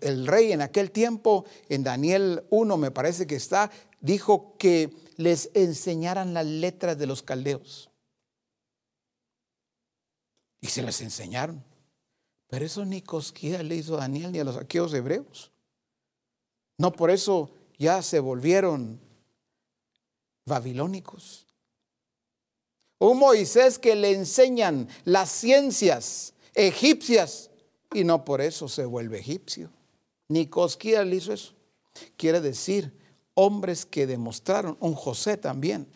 el rey en aquel tiempo, en Daniel 1 me parece que está, dijo que les enseñaran las letras de los caldeos. Y se les enseñaron. Pero eso ni cosquilla le hizo a Daniel ni a los aquellos hebreos. No por eso ya se volvieron babilónicos. Un Moisés que le enseñan las ciencias egipcias y no por eso se vuelve egipcio. Ni cosquilla le hizo eso. Quiere decir, hombres que demostraron, un José también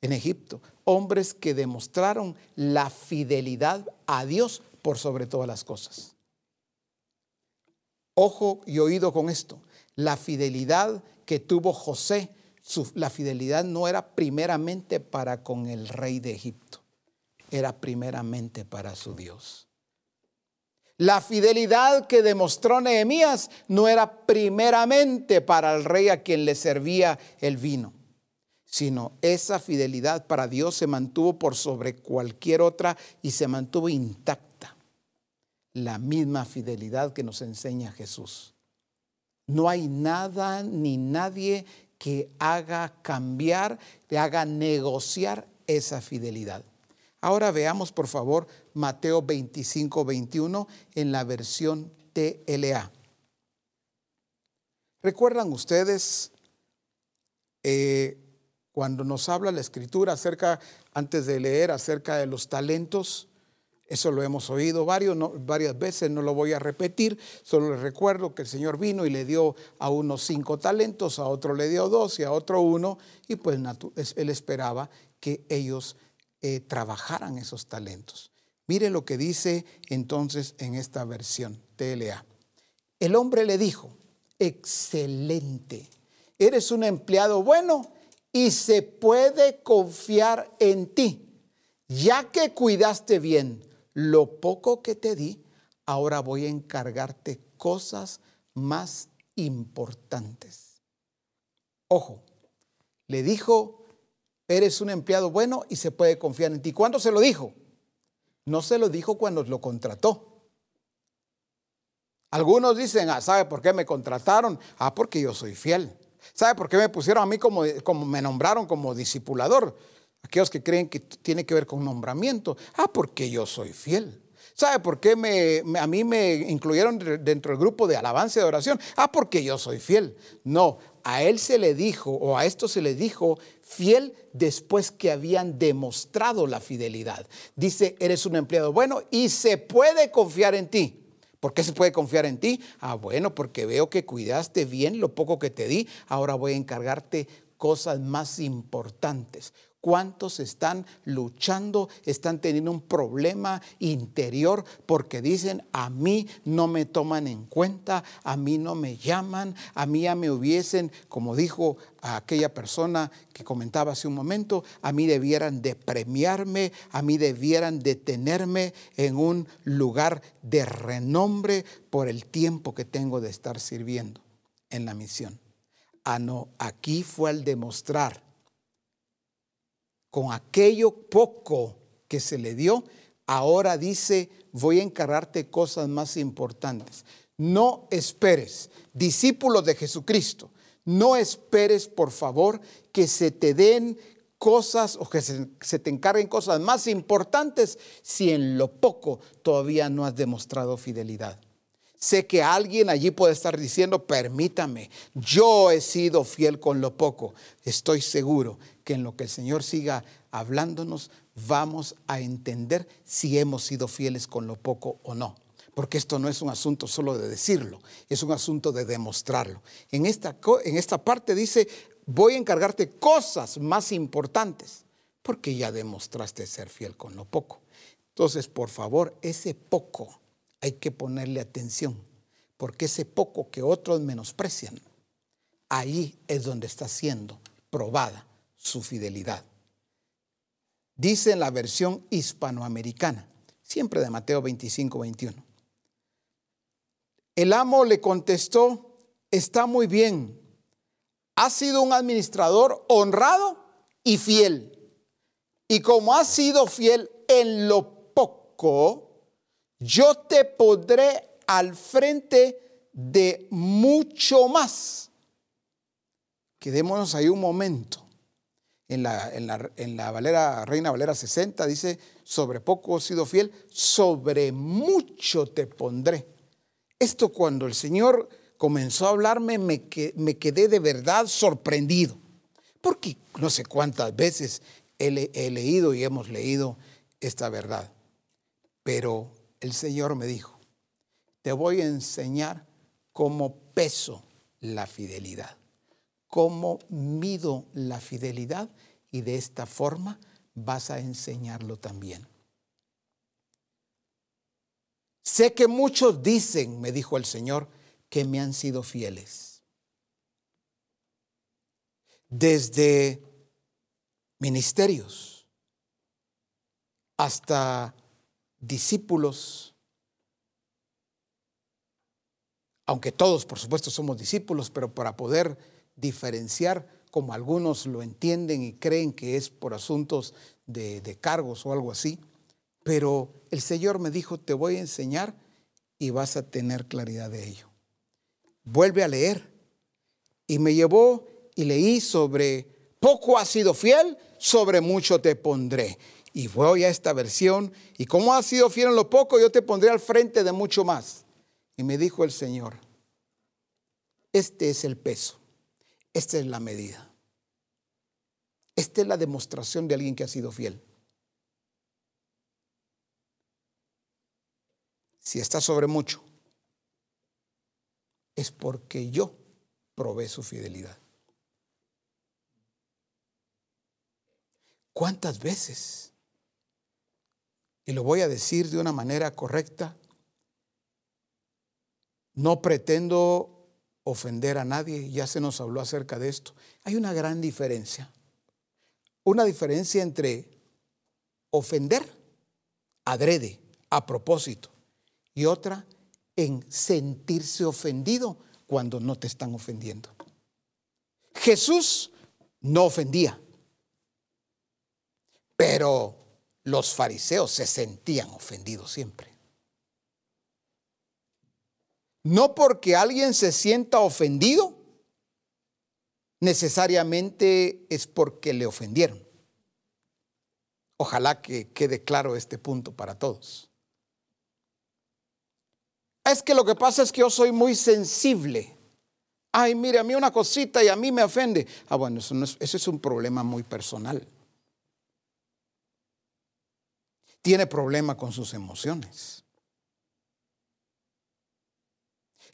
en Egipto, hombres que demostraron la fidelidad a Dios por sobre todas las cosas. Ojo y oído con esto. La fidelidad que tuvo José, la fidelidad no era primeramente para con el rey de Egipto, era primeramente para su Dios. La fidelidad que demostró Nehemías no era primeramente para el rey a quien le servía el vino, sino esa fidelidad para Dios se mantuvo por sobre cualquier otra y se mantuvo intacta. La misma fidelidad que nos enseña Jesús. No hay nada ni nadie que haga cambiar, que haga negociar esa fidelidad. Ahora veamos, por favor, Mateo 25, 21 en la versión TLA. ¿Recuerdan ustedes eh, cuando nos habla la escritura acerca, antes de leer, acerca de los talentos? Eso lo hemos oído varias veces, no lo voy a repetir, solo les recuerdo que el Señor vino y le dio a unos cinco talentos, a otro le dio dos y a otro uno, y pues él esperaba que ellos eh, trabajaran esos talentos. Mire lo que dice entonces en esta versión TLA. El hombre le dijo, excelente, eres un empleado bueno y se puede confiar en ti. Ya que cuidaste bien lo poco que te di, ahora voy a encargarte cosas más importantes. Ojo, le dijo eres un empleado bueno y se puede confiar en ti. ¿Cuándo se lo dijo? No se lo dijo cuando lo contrató. Algunos dicen, ah, ¿sabe por qué me contrataron? Ah, porque yo soy fiel. ¿Sabe por qué me pusieron a mí como, como me nombraron como discipulador? Aquellos que creen que tiene que ver con nombramiento. Ah, porque yo soy fiel. ¿Sabe por qué me, a mí me incluyeron dentro del grupo de alabanza y de oración? Ah, porque yo soy fiel. No, a él se le dijo, o a esto se le dijo, fiel después que habían demostrado la fidelidad. Dice, eres un empleado bueno y se puede confiar en ti. ¿Por qué se puede confiar en ti? Ah, bueno, porque veo que cuidaste bien lo poco que te di. Ahora voy a encargarte cosas más importantes. ¿Cuántos están luchando, están teniendo un problema interior porque dicen, a mí no me toman en cuenta, a mí no me llaman, a mí ya me hubiesen, como dijo aquella persona que comentaba hace un momento, a mí debieran de premiarme, a mí debieran de tenerme en un lugar de renombre por el tiempo que tengo de estar sirviendo en la misión. Ah, no, aquí fue al demostrar con aquello poco que se le dio, ahora dice, voy a encargarte cosas más importantes. No esperes, discípulos de Jesucristo, no esperes, por favor, que se te den cosas o que se, se, te encarguen cosas más importantes si en lo poco todavía no has demostrado fidelidad. Sé que alguien allí puede estar diciendo, permítame, yo he sido fiel con lo poco. Estoy seguro que en lo que el Señor siga hablándonos, vamos a entender si hemos sido fieles con lo poco o no. Porque esto no es un asunto solo de decirlo, es un asunto de demostrarlo. En esta, en esta parte dice, voy a encargarte cosas más importantes, porque ya demostraste ser fiel con lo poco. Entonces, por favor, ese poco hay que ponerle atención, porque ese poco que otros menosprecian, ahí es donde está siendo probada su fidelidad. Dice en la versión hispanoamericana, siempre de Mateo 25, 21. El amo le contestó, está muy bien, has sido un administrador honrado y fiel. Y como has sido fiel en lo poco, yo te pondré al frente de mucho más. Quedémonos ahí un momento en la, en la, Valera, Reina Valera 60, dice, sobre poco he sido fiel, sobre mucho te pondré. Esto cuando el Señor comenzó a hablarme me, me quedé de verdad sorprendido, porque no sé cuántas veces he, he leído y hemos leído esta verdad, pero el Señor me dijo, te voy a enseñar cómo peso la fidelidad cómo mido la fidelidad y de esta forma vas a enseñarlo también. Sé que muchos dicen, me dijo el Señor, que me han sido fieles. Desde ministerios hasta discípulos, aunque todos por supuesto somos discípulos, pero para poder diferenciar como algunos lo entienden y creen que es por asuntos de, de cargos o algo así, pero el Señor me dijo, te voy a enseñar y vas a tener claridad de ello. Vuelve a leer. Y me llevó y leí sobre, poco has sido fiel, sobre mucho te pondré. Y voy a esta versión, y como has sido fiel en lo poco, yo te pondré al frente de mucho más. Y me dijo el Señor, este es el peso, esta es la medida. Esta es la demostración de alguien que ha sido fiel. Si está sobre mucho, es porque yo probé su fidelidad. ¿Cuántas veces? Y lo voy a decir de una manera correcta. No pretendo ofender a nadie, ya se nos habló acerca de esto. Hay una gran diferencia. Una diferencia entre ofender adrede, a propósito, y otra en sentirse ofendido cuando no te están ofendiendo. Jesús no ofendía, pero los fariseos se sentían ofendidos siempre. No porque alguien se sienta ofendido, necesariamente es porque le ofendieron. Ojalá que quede claro este punto para todos. Es que lo que pasa es que yo soy muy sensible. Ay, mire, a mí una cosita y a mí me ofende. Ah, bueno, eso, eso es un problema muy personal. Tiene problema con sus emociones.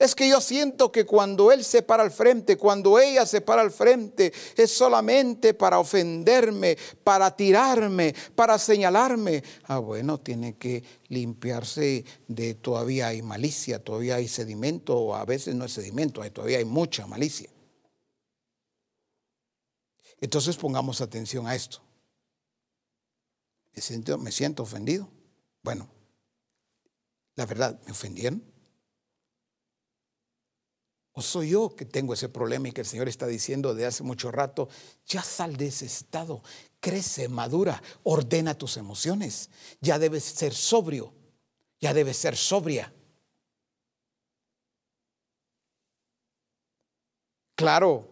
Es que yo siento que cuando él se para al frente, cuando ella se para al frente, es solamente para ofenderme, para tirarme, para señalarme. Ah, bueno, tiene que limpiarse de todavía hay malicia, todavía hay sedimento, o a veces no es sedimento, todavía hay mucha malicia. Entonces pongamos atención a esto. Me siento, me siento ofendido. Bueno, la verdad, ¿me ofendieron? ¿O soy yo que tengo ese problema y que el Señor está diciendo de hace mucho rato, ya sal de ese estado, crece, madura, ordena tus emociones, ya debes ser sobrio, ya debes ser sobria. Claro,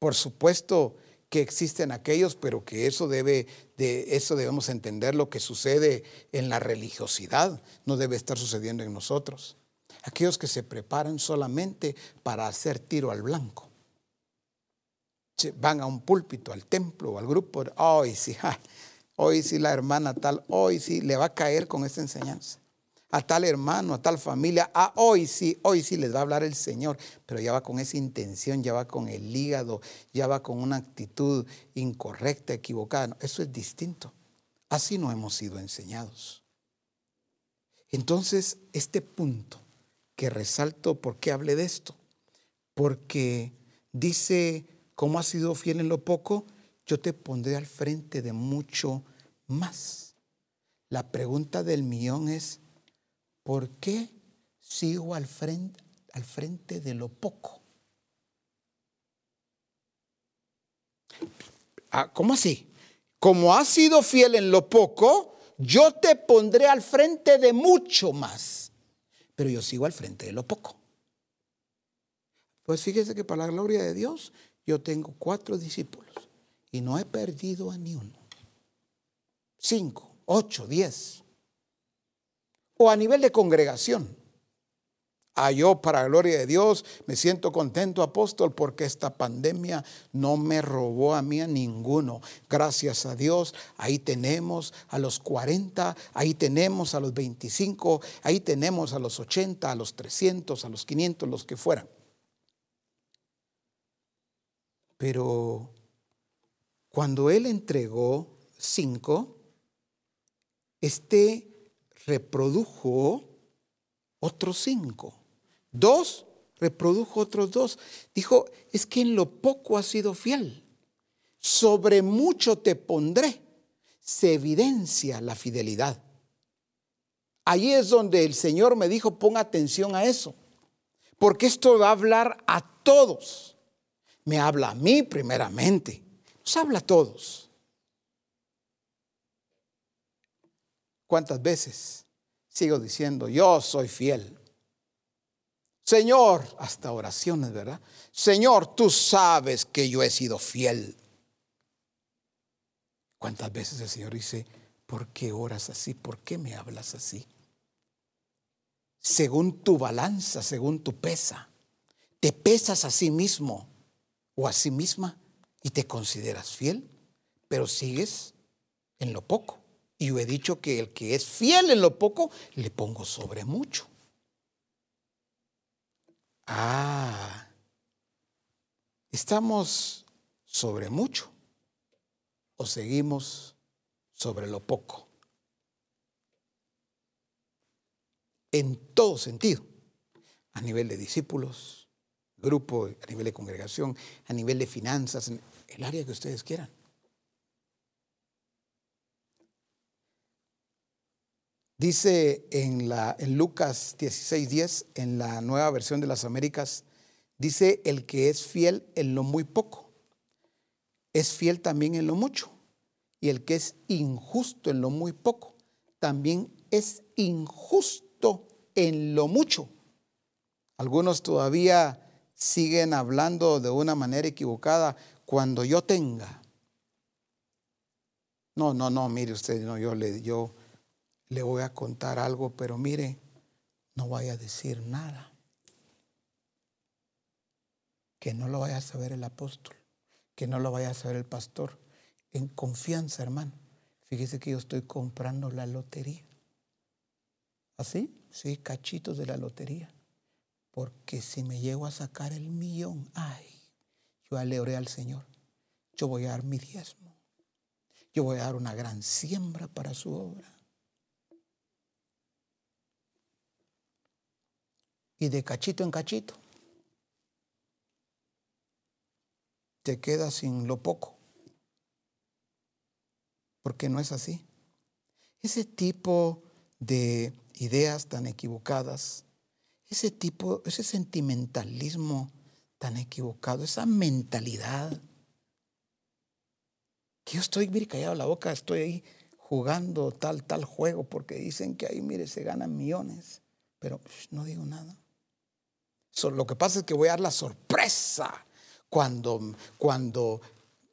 por supuesto que existen aquellos, pero que eso debe de eso debemos entender lo que sucede en la religiosidad, no debe estar sucediendo en nosotros aquellos que se preparan solamente para hacer tiro al blanco. Van a un púlpito, al templo o al grupo, hoy sí, hoy sí la hermana tal, hoy sí le va a caer con esta enseñanza. A tal hermano, a tal familia, a hoy sí, hoy sí les va a hablar el Señor, pero ya va con esa intención, ya va con el hígado, ya va con una actitud incorrecta, equivocada. eso es distinto. Así no hemos sido enseñados. Entonces, este punto que resalto por qué hablé de esto. Porque dice, como has sido fiel en lo poco, yo te pondré al frente de mucho más. La pregunta del millón es, ¿por qué sigo al frente, de lo poco? Ah, ¿Cómo así? Como has sido fiel en lo poco, yo te pondré al frente de mucho más pero yo sigo al frente de lo poco. Pues fíjese que para la gloria de Dios yo tengo cuatro discípulos y no he perdido a ni uno. Cinco, ocho, diez. O a nivel de congregación. Yo, para la gloria de Dios, me siento contento, apóstol, porque esta pandemia no me robó a mí a ninguno. Gracias a Dios, ahí tenemos a los 40, ahí tenemos a los 25, ahí tenemos a los 80, a los 300, a los 500, los que fueran. Pero cuando Él entregó cinco, este reprodujo otros cinco. Dos reprodujo otros dos. Dijo, es que en lo poco has sido fiel. Sobre mucho te pondré. Se evidencia la fidelidad. Ahí es donde el Señor me dijo, ponga atención a eso. Porque esto va a hablar a todos. Me habla a mí primeramente. Nos habla a todos. ¿Cuántas veces sigo diciendo, yo soy fiel? Señor, hasta oraciones, ¿verdad? Señor, tú sabes que yo he sido fiel. ¿Cuántas veces el Señor dice, ¿por qué oras así? ¿Por qué me hablas así? Según tu balanza, según tu pesa, te pesas a sí mismo o a sí misma y te consideras fiel, pero sigues en lo poco. Y yo he dicho que el que es fiel en lo poco, le pongo sobre mucho. Ah, ¿estamos sobre mucho o seguimos sobre lo poco? En todo sentido, a nivel de discípulos, grupo, a nivel de congregación, a nivel de finanzas, el área que ustedes quieran. Dice en, la, en Lucas 16:10, en la nueva versión de las Américas, dice, el que es fiel en lo muy poco, es fiel también en lo mucho. Y el que es injusto en lo muy poco, también es injusto en lo mucho. Algunos todavía siguen hablando de una manera equivocada cuando yo tenga. No, no, no, mire usted, no, yo le yo le voy a contar algo, pero mire, no vaya a decir nada. Que no lo vaya a saber el apóstol, que no lo vaya a saber el pastor. En confianza, hermano. Fíjese que yo estoy comprando la lotería. ¿Así? Sí, cachitos de la lotería. Porque si me llego a sacar el millón, ay, yo aleoré al Señor. Yo voy a dar mi diezmo. Yo voy a dar una gran siembra para su obra. Y de cachito en cachito te quedas sin lo poco. Porque no es así. Ese tipo de ideas tan equivocadas, ese tipo, ese sentimentalismo tan equivocado, esa mentalidad, que yo estoy, mire, callado la boca, estoy ahí jugando tal, tal juego, porque dicen que ahí, mire, se ganan millones, pero no digo nada lo que pasa es que voy a dar la sorpresa cuando, cuando,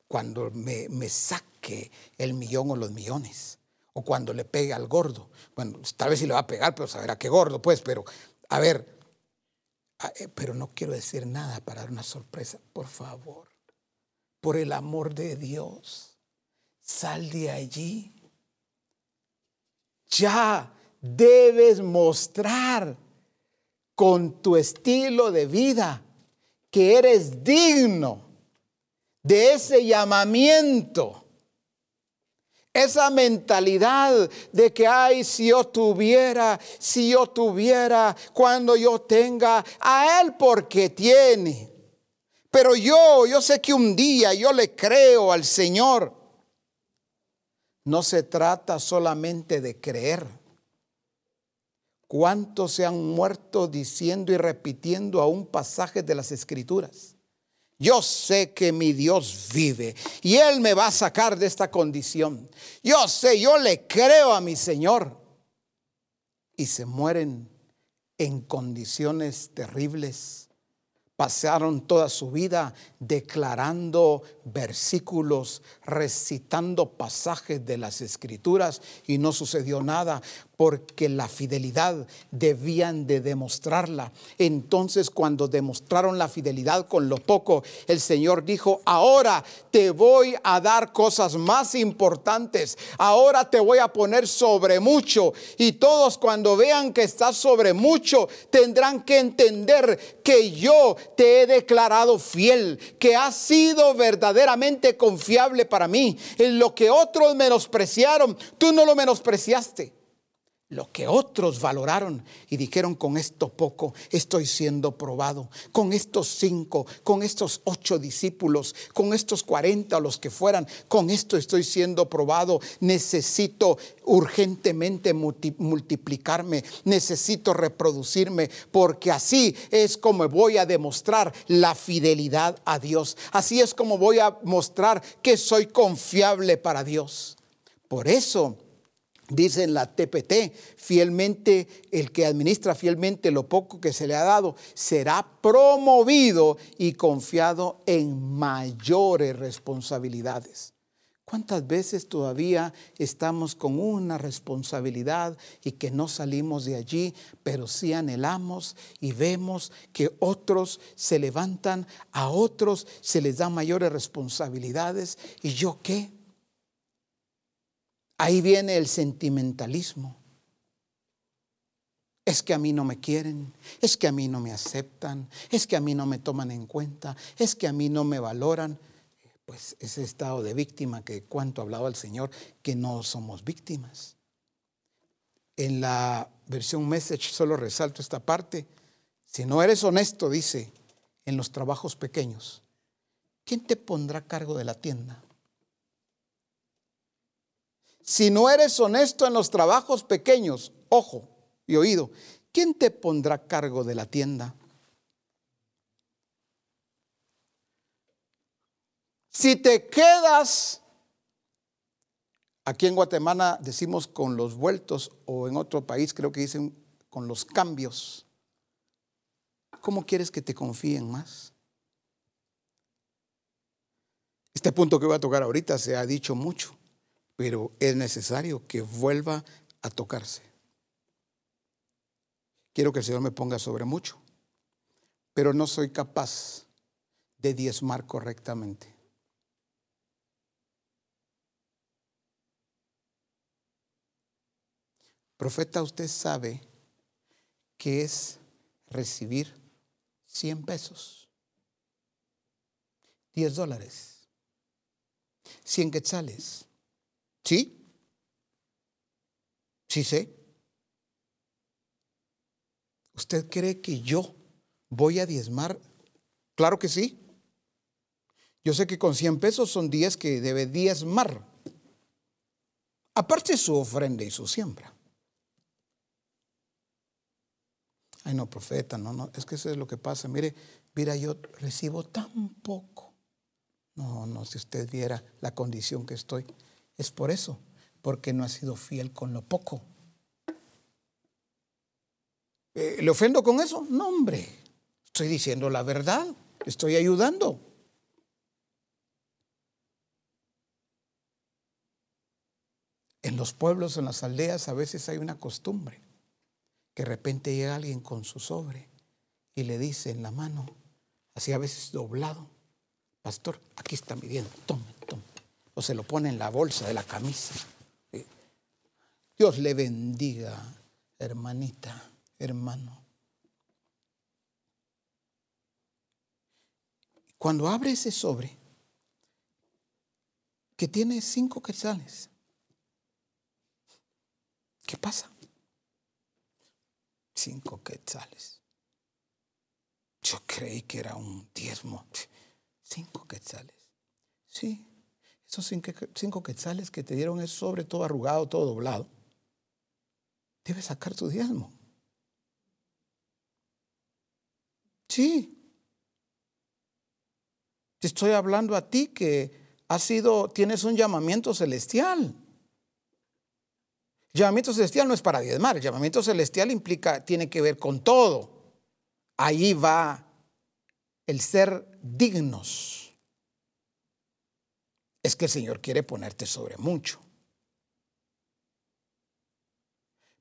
cuando me, saque el millón o los millones. O cuando le pegue al gordo. Bueno, tal vez si le va a pegar, pero saberá qué gordo, pues. Pero, a ver, eh, pero no quiero decir nada para dar una sorpresa. Por favor, por el amor de Dios, sal de allí. Ya debes mostrar con tu estilo de vida que eres digno de ese llamamiento. Esa mentalidad de que, ay, si yo tuviera, si yo tuviera, cuando yo tenga, a Él porque tiene. Pero yo, yo sé que un día yo le creo al Señor. No se trata solamente de creer ¿Cuántos se han muerto diciendo y repitiendo aún pasajes de las escrituras? Yo sé que mi Dios vive y Él me va a sacar de esta condición. Yo sé, yo le creo a mi Señor. Y se mueren en condiciones terribles. Pasaron toda su vida declarando versículos, recitando pasajes de las escrituras y no sucedió nada porque la fidelidad debían de demostrarla. Entonces cuando demostraron la fidelidad con lo poco, el Señor dijo, ahora te voy a dar cosas más importantes, ahora te voy a poner sobre mucho. Y todos cuando vean que estás sobre mucho, tendrán que entender que yo te he declarado fiel, que has sido verdaderamente confiable para mí. En lo que otros menospreciaron, tú no lo menospreciaste. Lo que otros valoraron y dijeron con esto poco estoy siendo probado, con estos cinco, con estos ocho discípulos, con estos cuarenta o los que fueran, con esto estoy siendo probado, necesito urgentemente multiplicarme, necesito reproducirme, porque así es como voy a demostrar la fidelidad a Dios, así es como voy a mostrar que soy confiable para Dios. Por eso, Dice en la TPT, fielmente, el que administra fielmente lo poco que se le ha dado, será promovido y confiado en mayores responsabilidades. ¿Cuántas veces todavía estamos con una responsabilidad y que no salimos de allí, pero sí anhelamos y vemos que otros se levantan, a otros se les dan mayores responsabilidades y yo qué? Ahí viene el sentimentalismo. Es que a mí no me quieren, es que a mí no me aceptan, es que a mí no me toman en cuenta, es que a mí no me valoran. Pues ese estado de víctima que cuanto hablaba el Señor, que no somos víctimas. En la versión message solo resalto esta parte. Si no eres honesto, dice, en los trabajos pequeños, ¿quién te pondrá cargo de la tienda? Si no eres honesto en los trabajos pequeños, ojo y oído, ¿quién te pondrá cargo de la tienda? Si te quedas, aquí en Guatemala decimos con los vueltos o en otro país creo que dicen con los cambios, ¿cómo quieres que te confíen más? Este punto que voy a tocar ahorita se ha dicho mucho pero es necesario que vuelva a tocarse. Quiero que el Señor me ponga sobre mucho, pero no soy capaz de diezmar correctamente. Profeta, usted sabe que es recibir 100 pesos, 10 dólares, 100 quetzales, ¿Sí? Sí sé. ¿Usted cree que yo voy a diezmar? Claro que sí. Yo sé que con 100 pesos son 10 que debe diezmar. Aparte su ofrenda y su siembra. Ay, no, profeta, no, no, es que eso es lo que pasa. Mire, mira, yo recibo tan poco. No, no, si usted viera la condición que estoy. Es por eso, porque no ha sido fiel con lo poco. Eh, ¿Le ofendo con eso? No, hombre. Estoy diciendo la verdad. Estoy ayudando. En los pueblos, en las aldeas, a veces hay una costumbre que de repente llega alguien con su sobre y le dice en la mano, así a veces doblado, pastor, aquí está mi dinero, tome, tome o se lo pone en la bolsa de la camisa. Dios le bendiga, hermanita, hermano. Cuando abre ese sobre, que tiene cinco quetzales, ¿qué pasa? Cinco quetzales. Yo creí que era un diezmo. Cinco quetzales. Sí, esos cinco quetzales que te dieron es sobre todo arrugado, todo doblado. Debes sacar tu diezmo. Sí. Te estoy hablando a ti que has sido, tienes un llamamiento celestial. llamamiento celestial no es para diezmar, el llamamiento celestial implica, tiene que ver con todo. Ahí va el ser dignos es que el Señor quiere ponerte sobre mucho.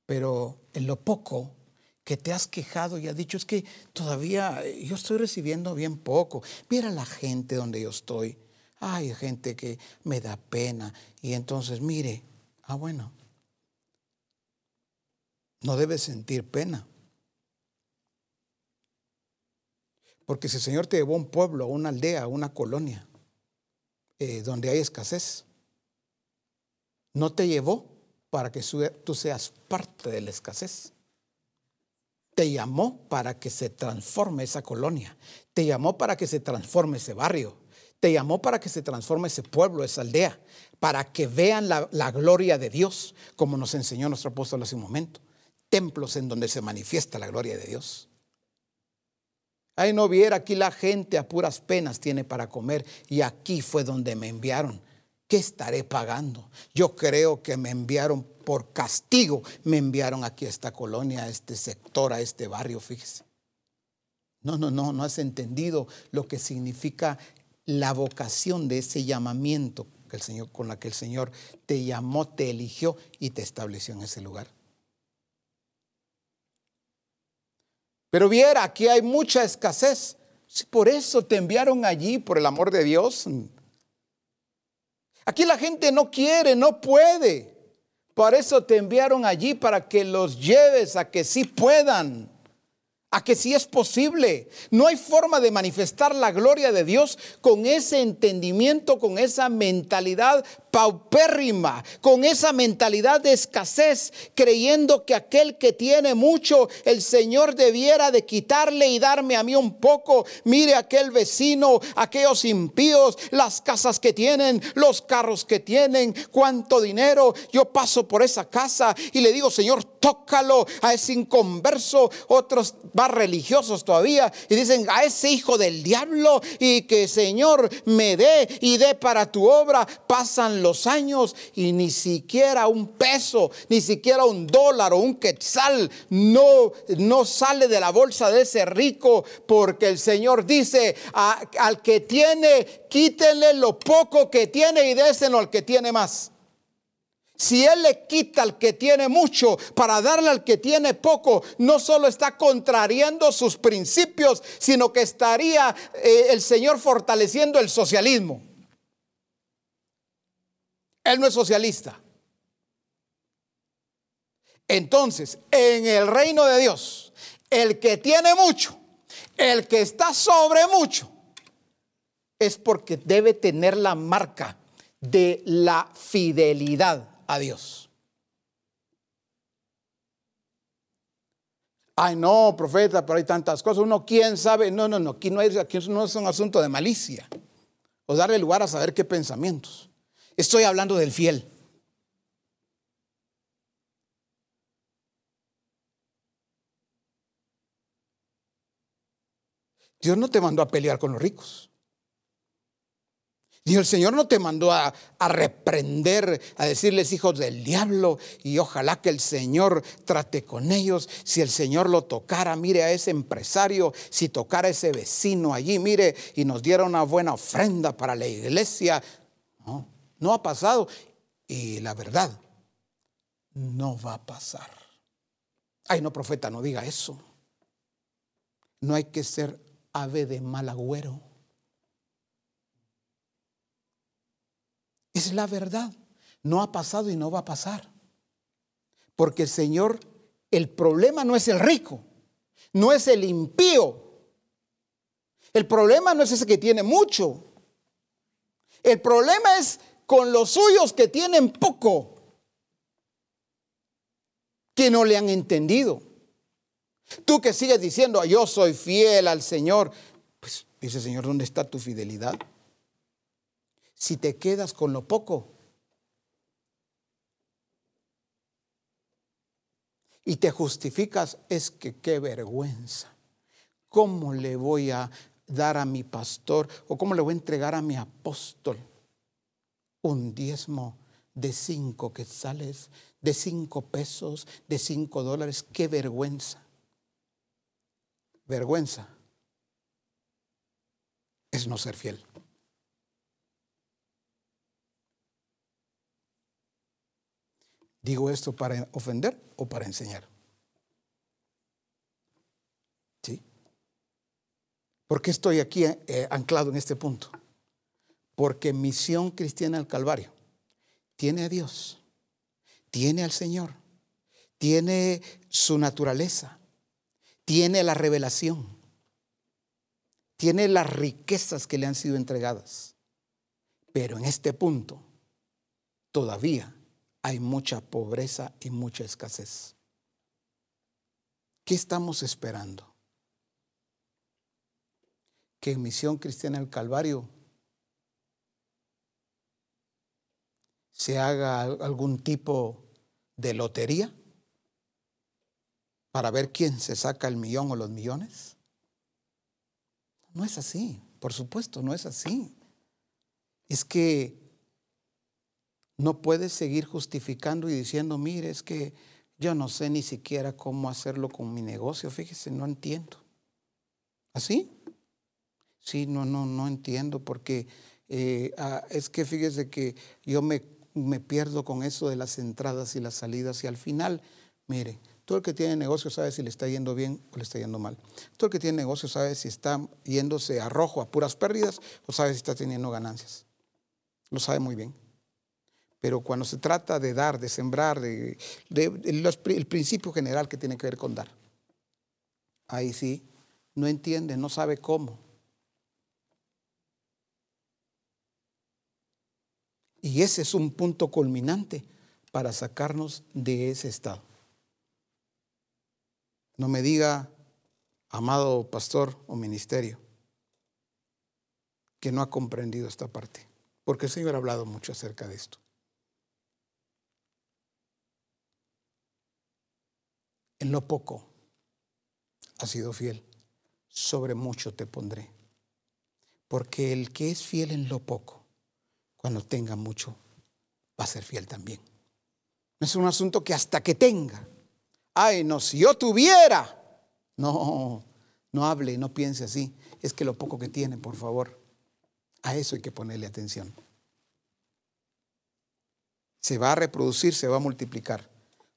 Pero en lo poco que te has quejado y has dicho es que todavía yo estoy recibiendo bien poco. Mira la gente donde yo estoy. Hay gente que me da pena. Y entonces, mire, ah, bueno, no debes sentir pena. Porque si el Señor te llevó a un pueblo, a una aldea, a una colonia, eh, donde hay escasez. No te llevó para que tú seas parte de la escasez. Te llamó para que se transforme esa colonia. Te llamó para que se transforme ese barrio. Te llamó para que se transforme ese pueblo, esa aldea, para que vean la, la gloria de Dios, como nos enseñó nuestro apóstol hace un momento. Templos en donde se manifiesta la gloria de Dios. Ahí no viera, aquí la gente a puras penas tiene para comer y aquí fue donde me enviaron. ¿Qué estaré pagando? Yo creo que me enviaron por castigo, me enviaron aquí a esta colonia, a este sector, a este barrio, fíjese. No, no, no, no has entendido lo que significa la vocación de ese llamamiento que el Señor, con la que el Señor te llamó, te eligió y te estableció en ese lugar. Pero viera, aquí hay mucha escasez. Por eso te enviaron allí, por el amor de Dios. Aquí la gente no quiere, no puede. Por eso te enviaron allí para que los lleves a que sí puedan, a que sí es posible. No hay forma de manifestar la gloria de Dios con ese entendimiento, con esa mentalidad paupérrima, con esa mentalidad de escasez, creyendo que aquel que tiene mucho, el Señor debiera de quitarle y darme a mí un poco. Mire aquel vecino, aquellos impíos, las casas que tienen, los carros que tienen, cuánto dinero. Yo paso por esa casa y le digo, Señor, tócalo a ese inconverso, otros más religiosos todavía, y dicen, a ese hijo del diablo, y que Señor me dé y dé para tu obra, pasan los años y ni siquiera un peso, ni siquiera un dólar o un quetzal no, no sale de la bolsa de ese rico porque el Señor dice al que tiene, quítenle lo poco que tiene y déselo al que tiene más. Si Él le quita al que tiene mucho para darle al que tiene poco, no solo está contrariando sus principios, sino que estaría eh, el Señor fortaleciendo el socialismo. Él no es socialista. Entonces, en el reino de Dios, el que tiene mucho, el que está sobre mucho, es porque debe tener la marca de la fidelidad a Dios. Ay, no, profeta, pero hay tantas cosas. Uno, ¿quién sabe? No, no, no, aquí no, es, aquí no es un asunto de malicia. O darle lugar a saber qué pensamientos. Estoy hablando del fiel. Dios no te mandó a pelear con los ricos. Dios, el Señor no te mandó a, a, reprender, a decirles hijos del diablo y ojalá que el Señor trate con ellos. Si el Señor lo tocara, mire a ese empresario, si tocara a ese vecino allí, mire, y nos diera una buena ofrenda para la iglesia. No, ha pasado. Y la verdad, no va a pasar. Ay, no, profeta, no diga eso. No hay que ser ave de mal agüero. Es la verdad. No ha pasado y no va a pasar. Porque el Señor, el problema no es el rico, no es el impío. El problema no es ese que tiene mucho. El problema es con los suyos que tienen poco, que no le han entendido. Tú que sigues diciendo, yo soy fiel al Señor, pues dice Señor, ¿dónde está tu fidelidad? Si te quedas con lo poco y te justificas, es que qué vergüenza. ¿Cómo le voy a dar a mi pastor o cómo le voy a entregar a mi apóstol? Un diezmo de cinco quetzales, de cinco pesos, de cinco dólares. ¡Qué vergüenza! Vergüenza es no ser fiel. ¿Digo esto para ofender o para enseñar? ¿Sí? ¿Por qué estoy aquí eh, anclado en este punto? Porque misión cristiana al Calvario tiene a Dios, tiene al Señor, tiene su naturaleza, tiene la revelación, tiene las riquezas que le han sido entregadas. Pero en este punto todavía hay mucha pobreza y mucha escasez. ¿Qué estamos esperando? Que Misión Cristiana del Calvario se haga algún tipo de lotería para ver quién se saca el millón o los millones. No es así, por supuesto, no es así. Es que no puedes seguir justificando y diciendo, mire, es que yo no sé ni siquiera cómo hacerlo con mi negocio, fíjese, no entiendo. ¿Así? Sí, no, no, no entiendo, porque eh, ah, es que fíjese que yo me, me pierdo con eso de las entradas y las salidas y al final, mire, todo el que tiene negocio sabe si le está yendo bien o le está yendo mal. Todo el que tiene negocio sabe si está yéndose a rojo, a puras pérdidas, o sabe si está teniendo ganancias. Lo sabe muy bien. Pero cuando se trata de dar, de sembrar, de, el principio general que tiene que ver con dar, ahí sí, no entiende, no sabe cómo. Y ese es un punto culminante para sacarnos de ese estado. No me diga, amado pastor o ministerio, que no ha comprendido esta parte, porque el Señor ha hablado mucho acerca de esto. En lo poco has sido fiel, sobre mucho te pondré. Porque el que es fiel en lo poco, cuando tenga mucho, va a ser fiel también. Es un asunto que hasta que tenga. Ay, no, si yo tuviera. No, no hable, no piense así. Es que lo poco que tiene, por favor, a eso hay que ponerle atención. Se va a reproducir, se va a multiplicar.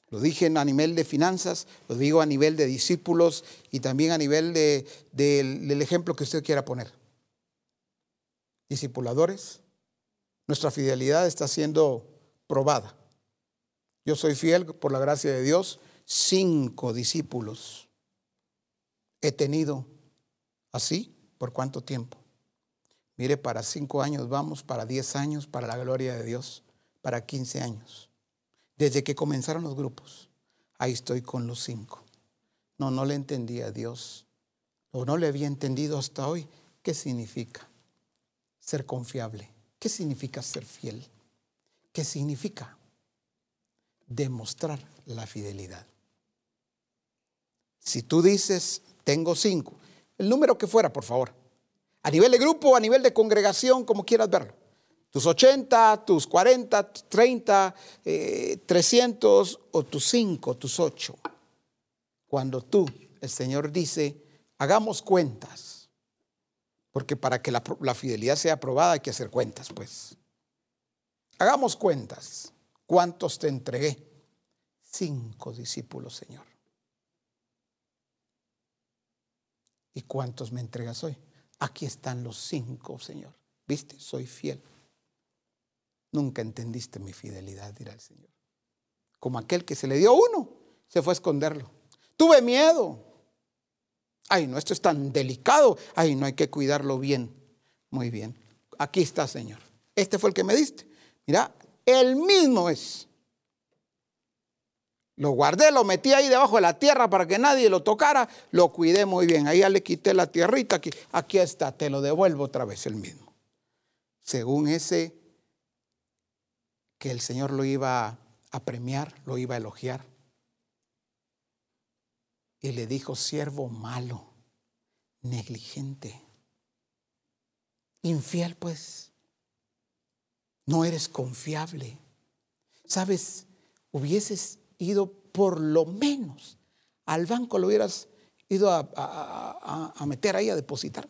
Lo dije a nivel de finanzas, lo digo a nivel de discípulos y también a nivel de, del ejemplo que usted quiera poner. Discipuladores, nuestra fidelidad está siendo probada. Yo soy fiel por la gracia de Dios. Cinco discípulos he tenido así. ¿Por cuánto tiempo? Mire, para cinco años vamos, para diez años, para la gloria de Dios, para quince años. Desde que comenzaron los grupos, ahí estoy con los cinco. No, no le entendía a Dios, o no le había entendido hasta hoy qué significa ser confiable, qué significa ser fiel, qué significa demostrar la fidelidad. Si tú dices, tengo cinco, el número que fuera, por favor, a nivel de grupo, a nivel de congregación, como quieras verlo, tus 80, tus 40, 30, 300 o tus 5, tus 8. Cuando tú, el Señor dice, hagamos cuentas, porque para que la, fidelidad sea aprobada hay que hacer cuentas, pues. Hagamos cuentas. ¿Cuántos te entregué? Cinco discípulos, Señor. ¿Y cuántos me entregas hoy? Aquí están los cinco, Señor. ¿Viste? Soy fiel. Nunca entendiste mi fidelidad, dirá el Señor. Como aquel que se le dio uno, se fue a esconderlo. Tuve miedo. Ay, no, esto es tan delicado. Ay, no hay que cuidarlo bien. Muy bien. Aquí está, Señor. Este fue el que me diste. Mira, el mismo es. Lo guardé, lo metí ahí debajo de la tierra para que nadie lo tocara. Lo cuidé muy bien. Ahí ya le quité la tierrita. Aquí, aquí está, te lo devuelvo otra vez el mismo. Según ese que el Señor lo iba a premiar, lo iba a elogiar. Y le dijo, siervo malo, negligente, infiel pues, no eres confiable. Sabes, hubieses ido por lo menos al banco, lo hubieras ido a, meter ahí a depositar.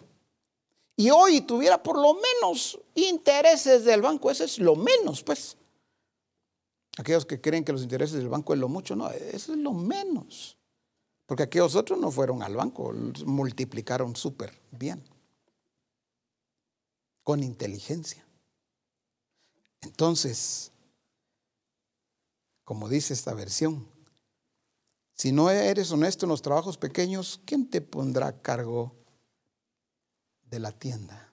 Y hoy tuviera por lo menos intereses del banco, eso es lo menos, pues. Aquellos que creen que los intereses del banco es lo mucho, no, eso es lo menos. Porque aquellos otros no fueron al banco, multiplicaron súper bien, con inteligencia. Entonces, como dice esta versión, si no eres honesto en los trabajos pequeños, ¿quién te pondrá a cargo de la tienda?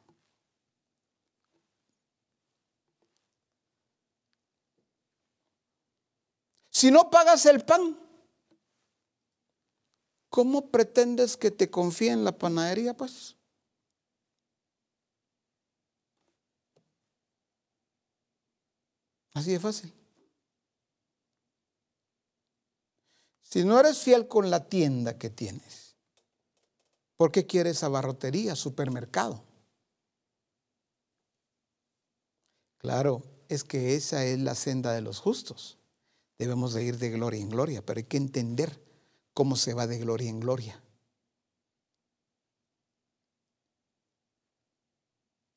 Si no pagas el pan, ¿cómo pretendes que te confíe en la panadería, pues? Así de fácil. Si no eres fiel con la tienda que tienes, ¿por qué quieres abarrotería, supermercado? Claro, es que esa es la senda de los justos. Debemos de ir de gloria en gloria, pero hay que entender cómo se va de gloria en gloria.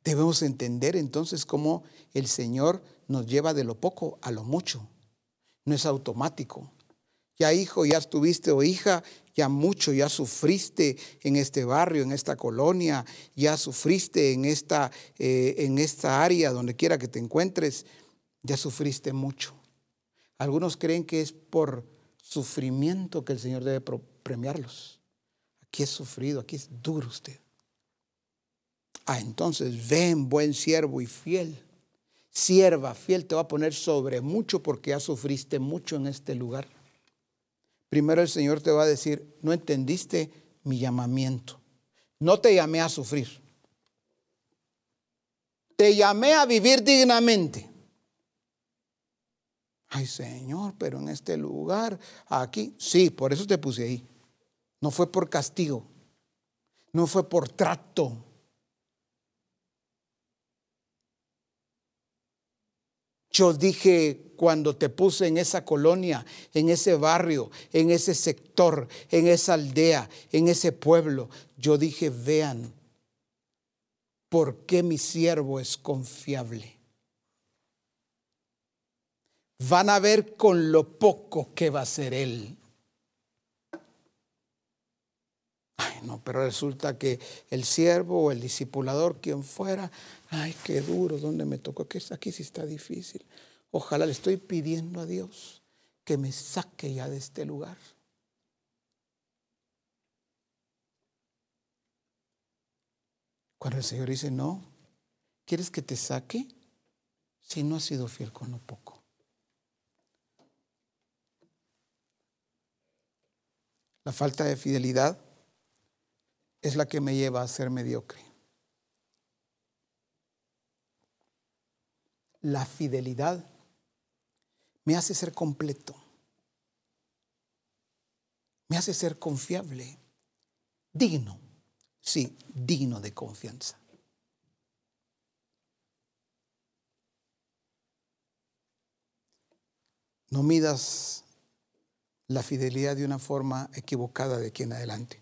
Debemos entender entonces cómo el Señor nos lleva de lo poco a lo mucho. No es automático. Ya hijo, ya estuviste o hija, ya mucho, ya sufriste en este barrio, en esta colonia, ya sufriste en esta, eh, en esta área, donde quiera que te encuentres, ya sufriste mucho. Algunos creen que es por sufrimiento que el Señor debe premiarlos. Aquí es sufrido, aquí es duro usted. Ah, entonces ven, buen siervo y fiel. Sierva, fiel, te va a poner sobre mucho porque ya sufriste mucho en este lugar. Primero el Señor te va a decir, no entendiste mi llamamiento. No te llamé a sufrir. Te llamé a vivir dignamente. Ay Señor, pero en este lugar, aquí, sí, por eso te puse ahí. No fue por castigo, no fue por trato, Yo dije cuando te puse en esa colonia, en ese barrio, en ese sector, en esa aldea, en ese pueblo, yo dije, vean, ¿por qué mi siervo es confiable? Van a ver con lo poco que va a ser él. Ay, no, pero resulta que el siervo o el discipulador, quien fuera, ay, qué duro, ¿dónde me tocó? Aquí, aquí sí está difícil. Ojalá le estoy pidiendo a Dios que me saque ya de este lugar. Cuando el Señor dice, no, ¿quieres que te saque? Si no has sido fiel con lo poco. La falta de fidelidad es la que me lleva a ser mediocre. La fidelidad me hace ser completo, me hace ser confiable, digno, sí, digno de confianza. No midas la fidelidad de una forma equivocada de aquí en adelante.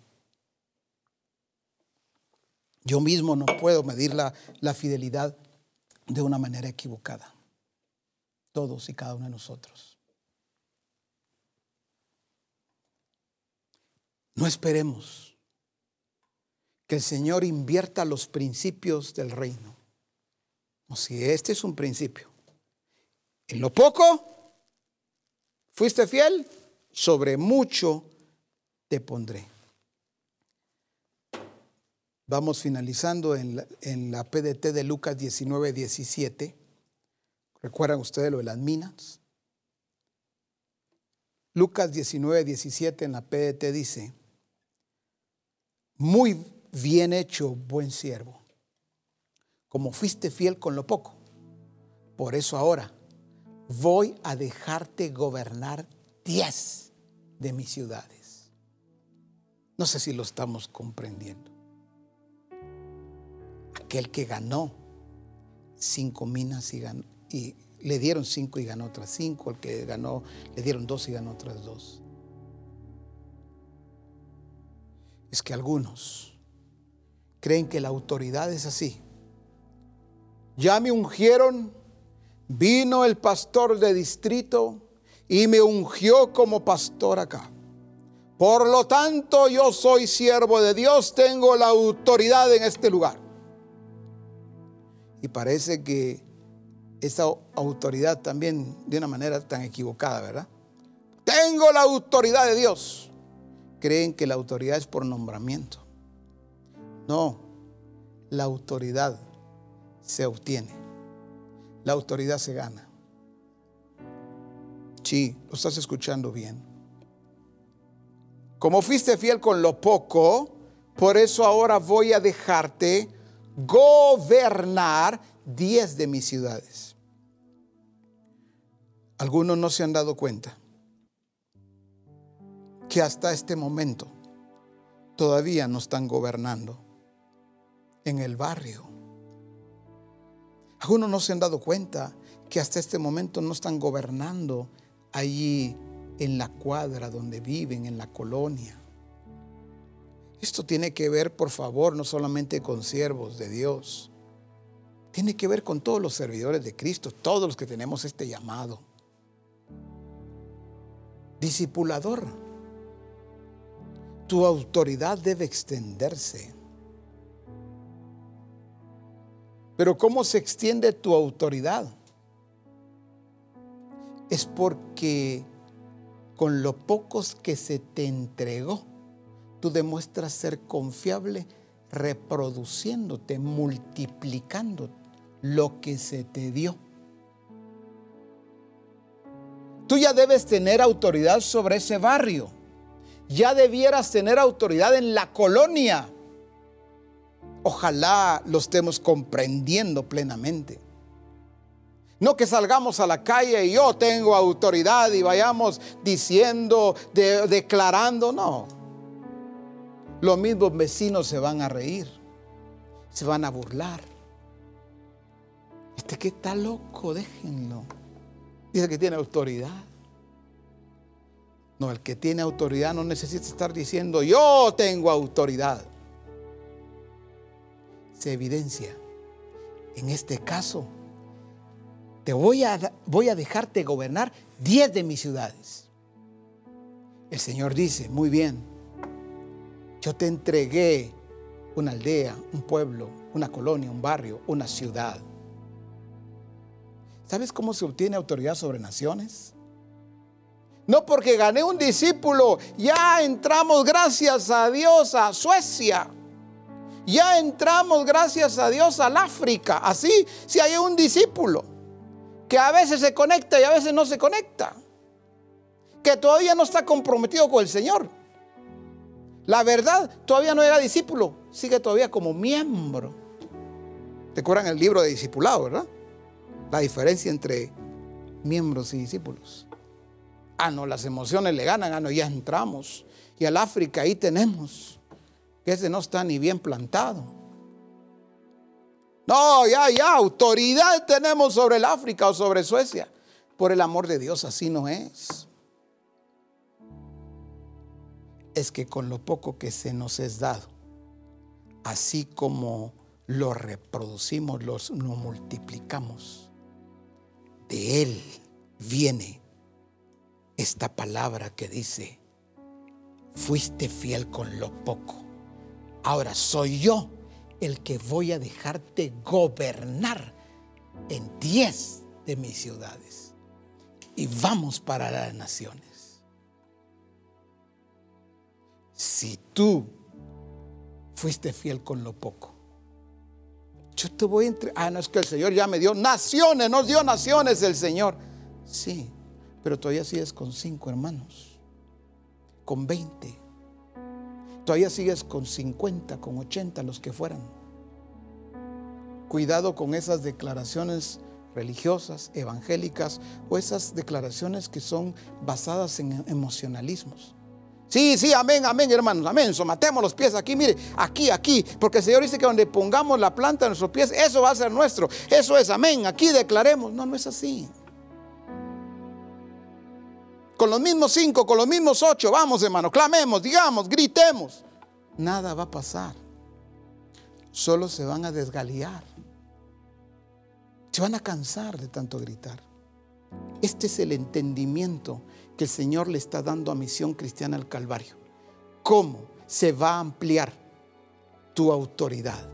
Yo mismo no puedo medir la, la fidelidad de una manera equivocada. Todos y cada uno de nosotros. No esperemos que el Señor invierta los principios del reino. O si este es un principio. En lo poco, fuiste fiel, sobre mucho te pondré. Vamos finalizando en la, PDT de Lucas 19, 17. ¿Recuerdan ustedes lo de las minas? Lucas 19, 17 en la PDT dice, muy bien hecho, buen siervo, como fuiste fiel con lo poco. Por eso ahora voy a dejarte gobernar diez de mis ciudades. No sé si lo estamos comprendiendo aquel que ganó cinco minas y, y le dieron cinco y ganó otras cinco, el que ganó le dieron dos y ganó otras dos. Es que algunos creen que la autoridad es así. Ya me ungieron, vino el pastor de distrito y me ungió como pastor acá. Por lo tanto, yo soy siervo de Dios, tengo la autoridad en este lugar. Y parece que esa autoridad también de una manera tan equivocada, ¿verdad? Tengo la autoridad de Dios. Creen que la autoridad es por nombramiento. No, la autoridad se obtiene. La autoridad se gana. Sí, lo estás escuchando bien. Como fuiste fiel con lo poco, por eso ahora voy a dejarte gobernar diez de mis ciudades. Algunos no se han dado cuenta que hasta este momento todavía no están gobernando en el barrio. Algunos no se han dado cuenta que hasta este momento no están gobernando allí en la cuadra donde viven, en la colonia. Esto tiene que ver, por favor, no solamente con siervos de Dios, tiene que ver con todos los servidores de Cristo, todos los que tenemos este llamado. Discipulador, tu autoridad debe extenderse. Pero ¿cómo se extiende tu autoridad? Es porque con lo pocos que se te entregó, tú demuestras ser confiable reproduciéndote, multiplicando lo que se te dio. Tú ya debes tener autoridad sobre ese barrio. Ya debieras tener autoridad en la colonia. Ojalá lo estemos comprendiendo plenamente. No que salgamos a la calle y yo tengo autoridad y vayamos diciendo, declarando, no. Los mismos vecinos se van a reír, se van a burlar. Este que está loco, déjenlo. Dice que tiene autoridad. No, el que tiene autoridad no necesita estar diciendo, yo tengo autoridad. Se evidencia. En este caso, te voy a, voy a dejarte gobernar 10 de mis ciudades. El Señor dice, muy bien, yo te entregué una aldea, un pueblo, una colonia, un barrio, una ciudad. ¿Sabes cómo se obtiene autoridad sobre naciones? No porque gané un discípulo, ya entramos gracias a Dios a Suecia. Ya entramos gracias a Dios al África. Así, si hay un discípulo que a veces se conecta y a veces no se conecta, que todavía no está comprometido con el Señor. La verdad, todavía no era discípulo, sigue todavía como miembro. ¿Te acuerdan el libro de discipulado, verdad? La diferencia entre miembros y discípulos. Ah, no, las emociones le ganan, ah, no, ya entramos. Y al África ahí tenemos, que ese no está ni bien plantado. No, ya, ya, autoridad tenemos sobre el África o sobre Suecia. Por el amor de Dios, así no es. Es que con lo poco que se nos es dado, así como lo reproducimos, lo multiplicamos, de Él viene esta palabra que dice, fuiste fiel con lo poco, ahora soy yo el que voy a dejarte gobernar en diez de mis ciudades. Y vamos para las naciones. Si tú fuiste fiel con lo poco, yo te voy a entre... Ah, no es que el Señor ya me dio naciones, nos dio naciones el Señor. Sí, pero todavía sigues con cinco hermanos, con veinte Todavía sigues con 50, con 80, los que fueran. Cuidado con esas declaraciones religiosas, evangélicas o esas declaraciones que son basadas en emocionalismos. Sí, sí, amén, amén, hermanos, amén. Somatemos los pies aquí, mire, aquí, aquí, porque el Señor dice que donde pongamos la planta de nuestros pies, eso va a ser nuestro. Eso es, amén, aquí declaremos. No, no es así. Con los mismos cinco, con los mismos ocho, vamos hermano, clamemos, digamos, gritemos. Nada va a pasar. Solo se van a desgaliar. Se van a cansar de tanto gritar. Este es el entendimiento que el Señor le está dando a Misión Cristiana al Calvario. ¿Cómo se va a ampliar tu autoridad?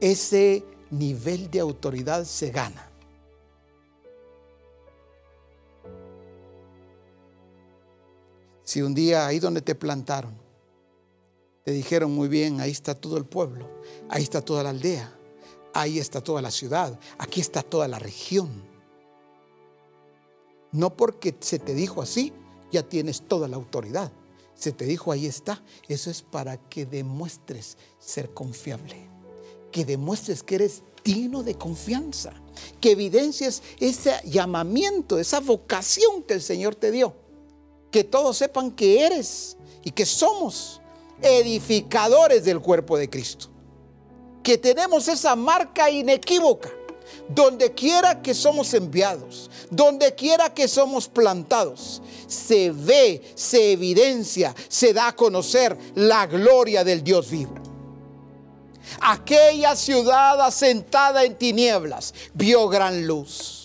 Ese nivel de autoridad se gana Si un día ahí donde te plantaron, te dijeron muy bien, ahí está todo el pueblo, ahí está toda la aldea, ahí está toda la ciudad, aquí está toda la región. No porque se te dijo así, ya tienes toda la autoridad. Se te dijo, ahí está. Eso es para que demuestres ser confiable. Que demuestres que eres digno de confianza. Que evidencies ese llamamiento, esa vocación que el Señor te dio. Que todos sepan que eres y que somos edificadores del cuerpo de Cristo. Que tenemos esa marca inequívoca. Donde quiera que somos enviados, donde quiera que somos plantados, se ve, se evidencia, se da a conocer la gloria del Dios vivo. Aquella ciudad asentada en tinieblas vio gran luz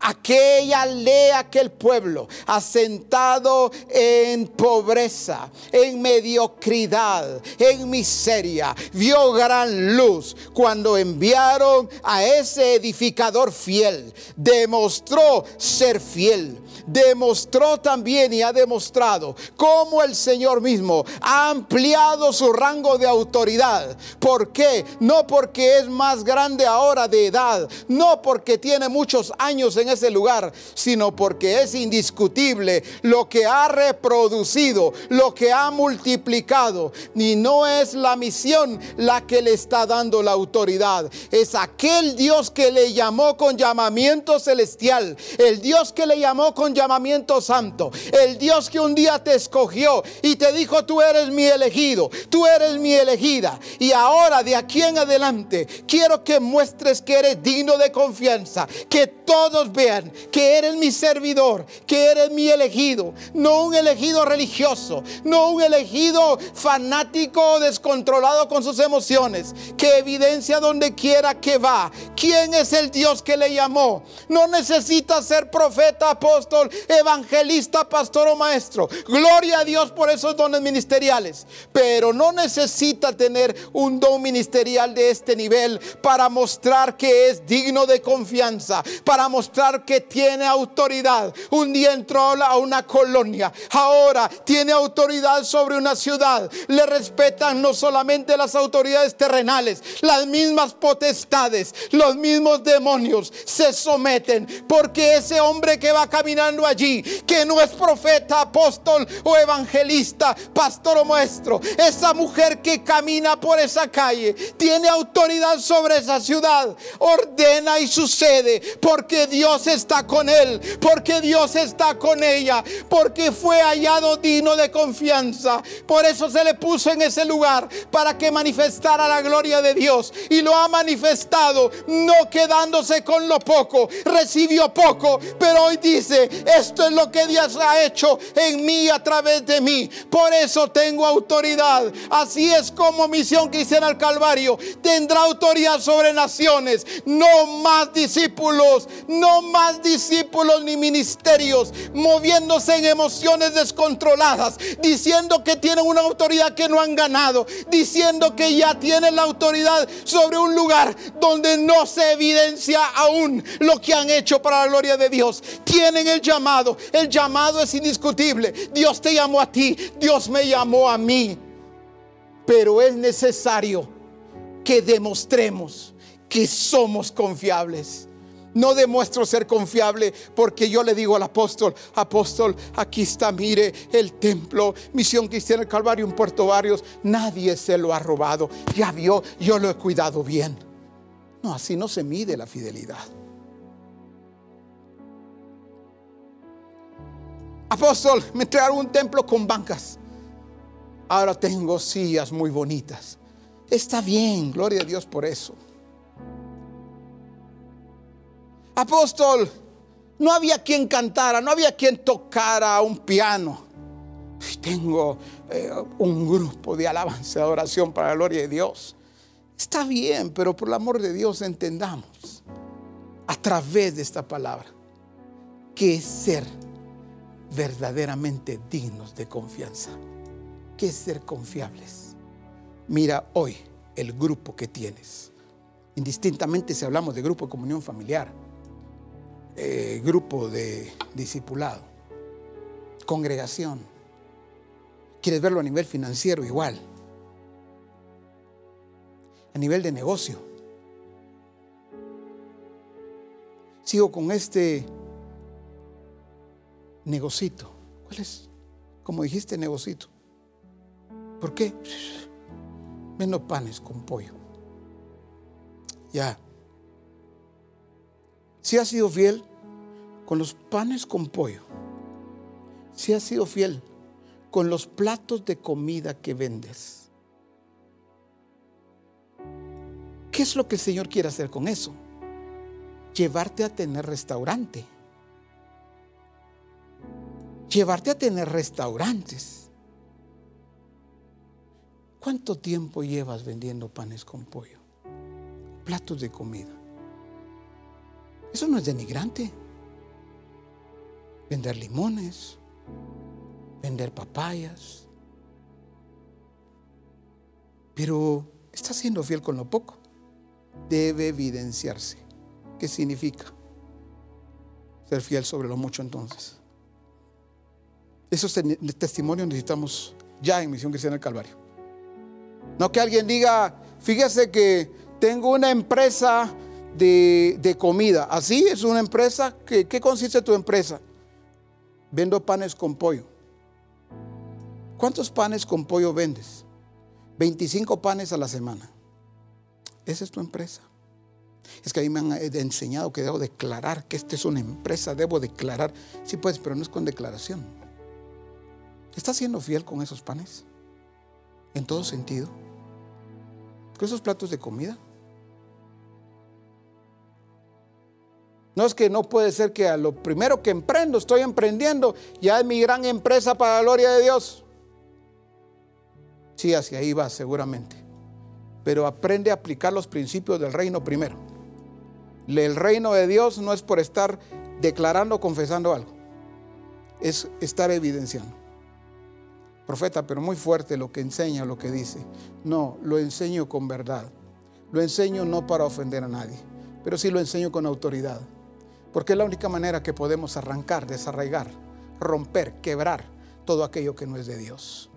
aquella aldea, aquel pueblo, asentado en pobreza, en mediocridad, en miseria, vio gran luz cuando enviaron a ese edificador fiel. Demostró ser fiel demostró también y ha demostrado cómo el Señor mismo ha ampliado su rango de autoridad. ¿Por qué? No porque es más grande ahora de edad, no porque tiene muchos años en ese lugar, sino porque es indiscutible lo que ha reproducido, lo que ha multiplicado. Y no es la misión la que le está dando la autoridad, es aquel Dios que le llamó con llamamiento celestial, el Dios que le llamó con llamamiento santo, el Dios que un día te escogió y te dijo, tú eres mi elegido, tú eres mi elegida. Y ahora de aquí en adelante quiero que muestres que eres digno de confianza, que todos vean que eres mi servidor, que eres mi elegido, no un elegido religioso, no un elegido fanático descontrolado con sus emociones, que evidencia donde quiera que va quién es el Dios que le llamó. No necesita ser profeta, apóstol, evangelista, pastor o maestro. Gloria a Dios por esos dones ministeriales. Pero no necesita tener un don ministerial de este nivel para mostrar que es digno de confianza, para mostrar que tiene autoridad. Un día entró a una colonia, ahora tiene autoridad sobre una ciudad. Le respetan no solamente las autoridades terrenales, las mismas potestades, los mismos demonios se someten porque ese hombre que va allí, que no es profeta, apóstol o evangelista, pastor o maestro. Esa mujer que camina por esa calle tiene autoridad sobre esa ciudad. Ordena y sucede porque Dios está con él, porque Dios está con ella, porque fue hallado digno de confianza. Por eso se le puso en ese lugar para que manifestara la gloria de Dios y lo ha manifestado, no quedándose con lo poco. Recibió poco, pero hoy dice, esto es lo que Dios ha hecho en mí a través de mí. Por eso tengo autoridad. Así es como misión en el Calvario. Tendrá autoridad sobre naciones. No más discípulos. No más discípulos ni ministerios. Moviéndose en emociones descontroladas. Diciendo que tienen una autoridad que no han ganado. Diciendo que ya tienen la autoridad sobre un lugar donde no se evidencia aún lo que han hecho para la gloria de Dios. Tienen el llamado el llamado es indiscutible. Dios te llamó a ti, Dios me llamó a mí. Pero es necesario que demostremos que somos confiables. No demuestro ser confiable porque yo le digo al apóstol, apóstol, aquí está, mire, el templo, misión cristiana el Calvario en Puerto Barrios, nadie se lo ha robado. Ya vio, yo lo he cuidado bien. No, así no se mide la fidelidad. Apóstol, me entregaron un templo con bancas. Ahora tengo sillas muy bonitas. Está bien, gloria a Dios por eso. Apóstol, no había quien cantara, no había quien tocara un piano. Tengo eh, un grupo de alabanza, de oración para la gloria de Dios. Está bien, pero por el amor de Dios entendamos a través de esta palabra que es ser verdaderamente dignos de confianza. ¿Qué es ser confiables? Mira hoy el grupo que tienes. Indistintamente si hablamos de grupo de comunión familiar, eh, grupo de discipulado, congregación. ¿Quieres verlo a nivel financiero igual? A nivel de negocio. Sigo con este negocito. ¿Cuál es? Como dijiste, negocito. ¿Por qué? Menos panes con pollo. Ya. Si has sido fiel con los panes con pollo, si has sido fiel con los platos de comida que vendes, ¿qué es lo que el Señor quiere hacer con eso? Llevarte a tener restaurante. Llevarte a tener restaurantes. ¿Cuánto tiempo llevas vendiendo panes con pollo? Platos de comida. Eso no es denigrante. Vender limones, vender papayas. Pero está siendo fiel con lo poco. Debe evidenciarse. ¿Qué significa? Ser fiel sobre lo mucho entonces. Esos testimonios necesitamos ya en Misión Cristiana del Calvario. No que alguien diga, fíjese que tengo una empresa de, comida. Así es una empresa. ¿Qué, ¿Qué consiste tu empresa? Vendo panes con pollo. ¿Cuántos panes con pollo vendes? 25 panes a la semana. Esa es tu empresa. Es que a mí me han eh, enseñado que debo declarar que esta es una empresa, debo declarar. Sí, pues, pero no es con declaración. ¿Estás siendo fiel con esos panes? En todo sentido. Con esos platos de comida. No es que no puede ser que a lo primero que emprendo, estoy emprendiendo, ya es mi gran empresa para la gloria de Dios. Sí, hacia ahí va seguramente. Pero aprende a aplicar los principios del reino primero. El reino de Dios no es por estar declarando, confesando algo. Es estar evidenciando. Profeta, pero muy fuerte lo que enseña, lo que dice. No, lo enseño con verdad. Lo enseño no para ofender a nadie, pero sí lo enseño con autoridad. Porque es la única manera que podemos arrancar, desarraigar, romper, quebrar todo aquello que no es de Dios.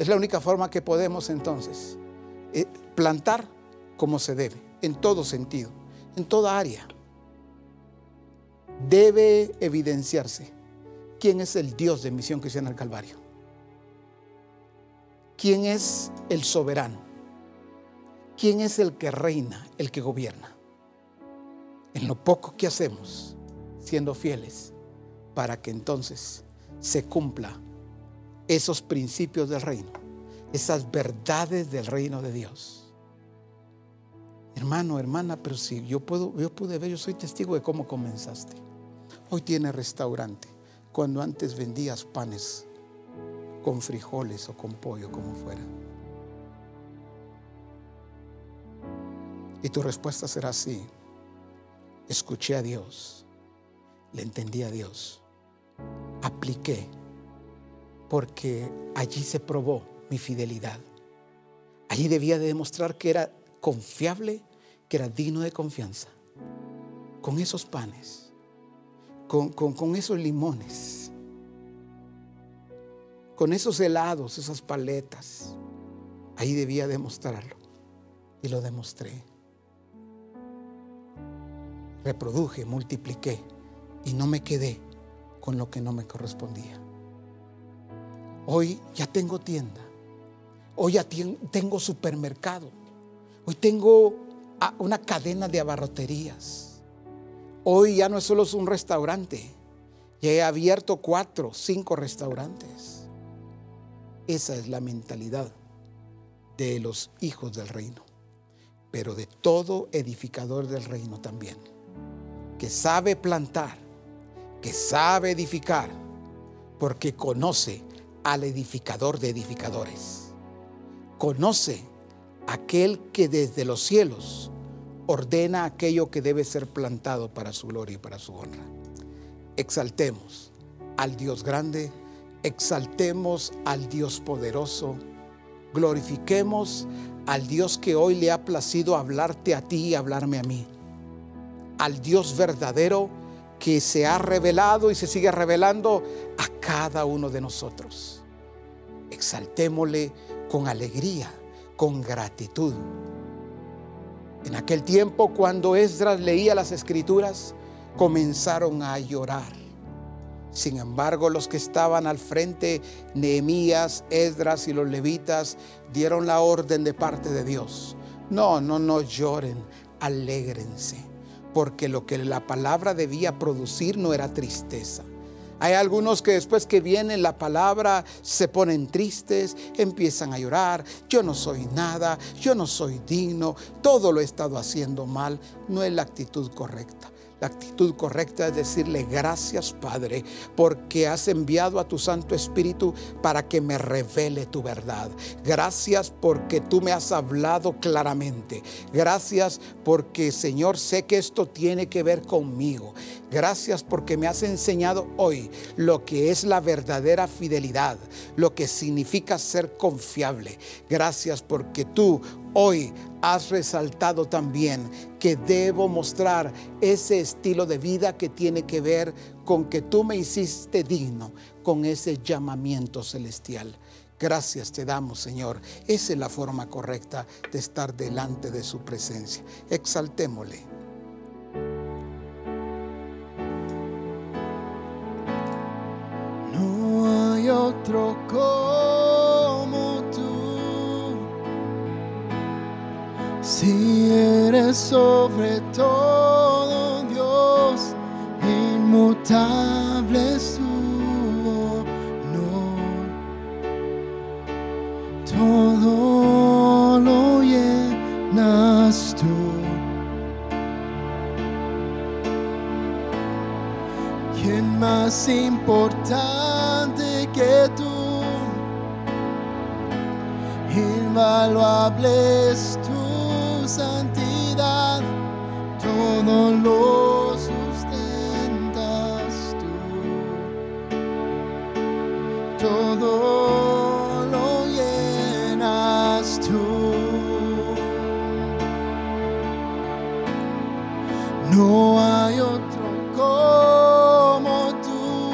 Es la única forma que podemos entonces eh, plantar como se debe, en todo sentido, en toda área. Debe evidenciarse quién es el Dios de Misión Cristiana del Calvario. ¿Quién es el soberano? ¿Quién es el que reina, el que gobierna? en lo poco que hacemos, siendo fieles, para que entonces se cumpla esos principios del reino, esas verdades del reino de Dios. Hermano, hermana, pero si yo puedo, yo pude ver, yo soy testigo de cómo comenzaste. Hoy tiene restaurante, cuando antes vendías panes con frijoles o con pollo, como fuera. Y tu respuesta será sí escuché a Dios, le entendí a Dios, apliqué, porque allí se probó mi fidelidad. Allí debía de demostrar que era confiable, que era digno de confianza. Con esos panes, con, con esos limones, con esos helados, esas paletas. Ahí debía demostrarlo. Y lo demostré reproduje, multipliqué y no me quedé con lo que no me correspondía. Hoy ya tengo tienda, hoy ya tengo supermercado, hoy tengo ah, una cadena de abarroterías. Hoy ya no es solo un restaurante, ya he abierto cuatro, cinco restaurantes. Esa es la mentalidad de los hijos del reino, pero de todo edificador del reino también que sabe plantar, que sabe edificar, porque conoce al edificador de edificadores. Conoce aquel que desde los cielos ordena aquello que debe ser plantado para su gloria y para su honra. Exaltemos al Dios grande, exaltemos al Dios poderoso, glorifiquemos al Dios que hoy le ha placido hablarte a ti y hablarme a mí al Dios verdadero que se ha revelado y se sigue revelando a cada uno de nosotros. Exaltémosle con alegría, con gratitud. En aquel tiempo cuando Esdras leía las escrituras, comenzaron a llorar. Sin embargo, los que estaban al frente, Nehemías, Esdras y los levitas, dieron la orden de parte de Dios. No, no, no lloren, alégrense, porque lo que la palabra debía producir no era tristeza. Hay algunos que después que viene la palabra se ponen tristes, empiezan a llorar. Yo no soy nada, yo no soy digno, todo lo he estado haciendo mal. No es la actitud correcta. La actitud correcta es decirle gracias Padre porque has enviado a tu Santo Espíritu para que me revele tu verdad. Gracias porque tú me has hablado claramente. Gracias porque Señor sé que esto tiene que ver conmigo. Gracias porque me has enseñado hoy lo que es la verdadera fidelidad, lo que significa ser confiable. Gracias porque tú hoy has resaltado también que debo mostrar ese estilo de vida que tiene que ver con que tú me hiciste digno con ese llamamiento celestial. Gracias te damos, Señor. Esa es la forma correcta de estar delante de su presencia. Exaltémosle. No hay otro Si eres sobre todo Dios, inmutable es tu honor. Todo lo llenas tú. ¿Quién más importante que tú? Invaluable es tú santidad, todo lo sustentas tú, todo lo llenas tú. No hay otro como tú,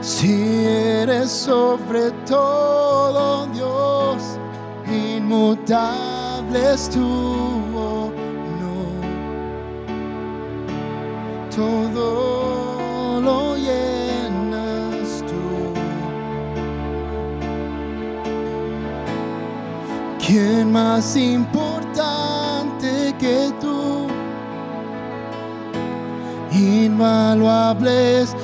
si eres sobre todo es tu honor. Todo lo llenas tú. ¿Quién más importante que tú? Invaluable es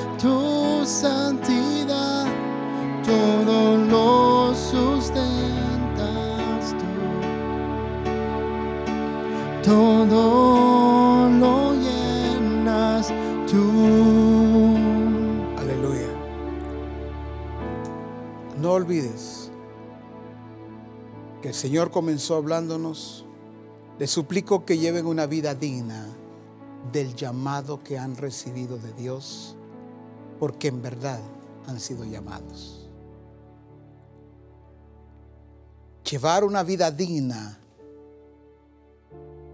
olvides que el Señor comenzó hablándonos. Le suplico que lleven una vida digna del llamado que han recibido de Dios, porque en verdad han sido llamados. Llevar una vida digna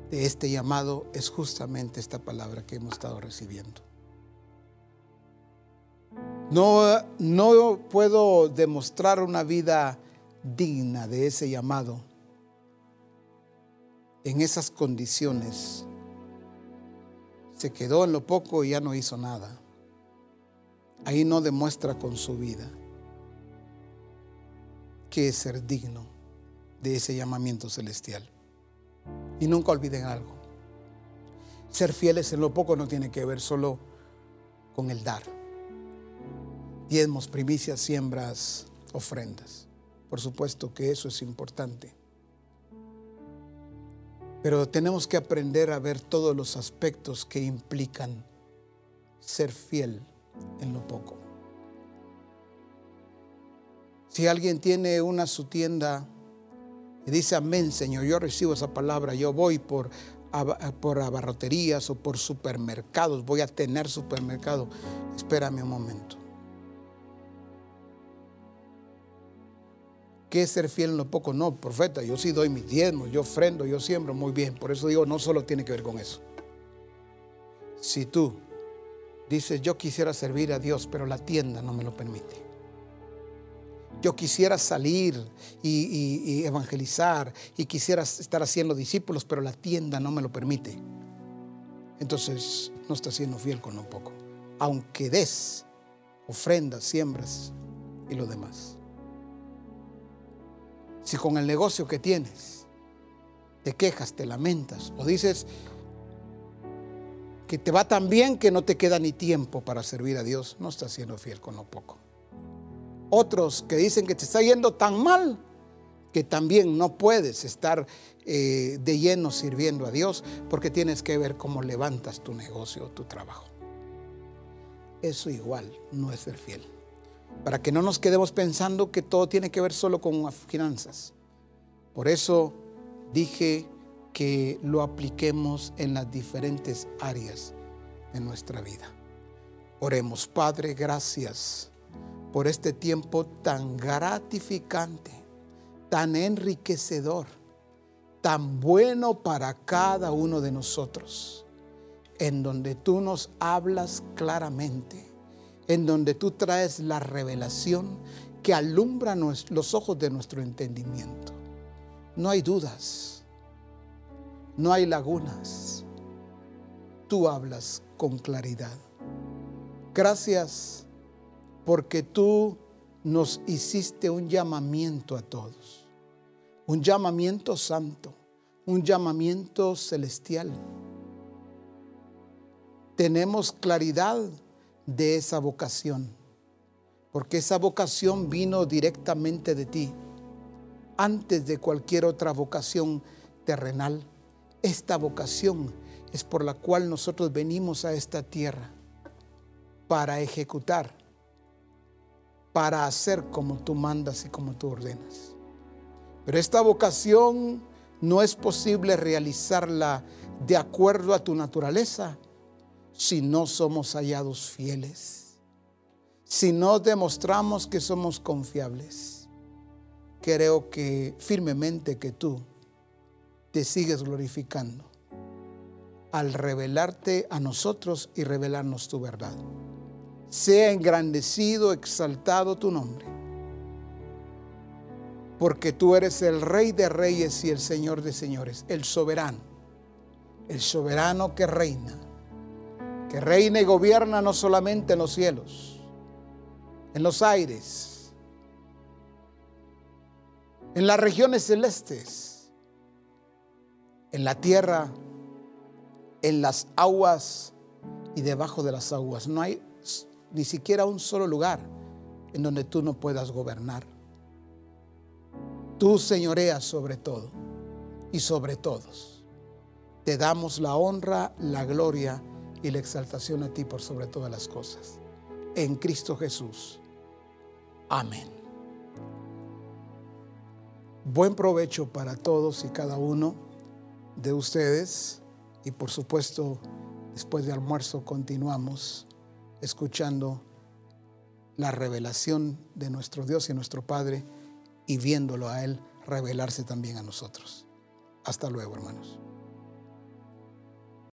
de este llamado es justamente esta palabra que hemos estado recibiendo. No, no puedo demostrar una vida digna de ese llamado en esas condiciones. Se quedó en lo poco y ya no hizo nada. Ahí no demuestra con su vida que es ser digno de ese llamamiento celestial. Y nunca olviden algo. Ser fieles en lo poco no tiene que ver solo con el dar. Diezmos, primicias, siembras, ofrendas. Por supuesto que eso es importante. Pero tenemos que aprender a ver todos los aspectos que implican ser fiel en lo poco. Si alguien tiene una su tienda y dice, amén, Señor, yo recibo esa palabra, yo voy por, por abarroterías o por supermercados, voy a tener supermercado. Espérame un momento. ¿Qué ser fiel en lo poco? No, profeta, yo sí doy mis diezmos, yo ofrendo, yo siembro muy bien. Por eso digo, no solo tiene que ver con eso. Si tú dices, yo quisiera servir a Dios, pero la tienda no me lo permite yo quisiera salir y, evangelizar y quisiera estar haciendo discípulos, pero la tienda no me lo permite. Entonces no está siendo fiel con un poco. aunque des ofrendas, siembras y lo demás. Si con el negocio que tienes te quejas, te lamentas o dices que te va tan bien que no te queda ni tiempo para servir a Dios, no estás siendo fiel con lo poco. Otros que dicen que te está yendo tan mal que también no puedes estar eh, de lleno sirviendo a Dios porque tienes que ver cómo levantas tu negocio o tu trabajo. Eso igual no es ser fiel. Para que no nos quedemos pensando que todo tiene que ver solo con finanzas. Por eso dije que lo apliquemos en las diferentes áreas de nuestra vida. Oremos, Padre, gracias por este tiempo tan gratificante, tan enriquecedor, tan bueno para cada uno de nosotros, en donde tú nos hablas claramente, en donde tú traes la revelación que alumbra los ojos de nuestro entendimiento. No hay dudas, no hay lagunas. Tú hablas con claridad. Gracias porque tú nos hiciste un llamamiento a todos, un llamamiento santo, un llamamiento celestial. Tenemos claridad de esa vocación, porque esa vocación vino directamente de ti, antes de cualquier otra vocación terrenal. Esta vocación es por la cual nosotros venimos a esta tierra para ejecutar para hacer como tú mandas y como tú ordenas. Pero esta vocación no es posible realizarla de acuerdo a tu naturaleza si no somos hallados fieles, si no demostramos que somos confiables. Creo que firmemente que tú te sigues glorificando al revelarte a nosotros y revelarnos tu verdad sea engrandecido, exaltado tu nombre. Porque tú eres el rey de reyes y el señor de señores, el soberano, el soberano que reina, que reina y gobierna no solamente en los cielos, en los aires, en las regiones celestes, en la tierra, en las aguas y debajo de las aguas. No hay ni siquiera un solo lugar en donde tú no puedas gobernar. Tú señoreas sobre todo y sobre todos. Te damos la honra, la gloria y la exaltación a ti por sobre todas las cosas. En Cristo Jesús. Amén. Buen provecho para todos y cada uno de ustedes. Y por supuesto, después de almuerzo continuamos escuchando la revelación de nuestro Dios y nuestro Padre y viéndolo a Él revelarse también a nosotros. Hasta luego, hermanos.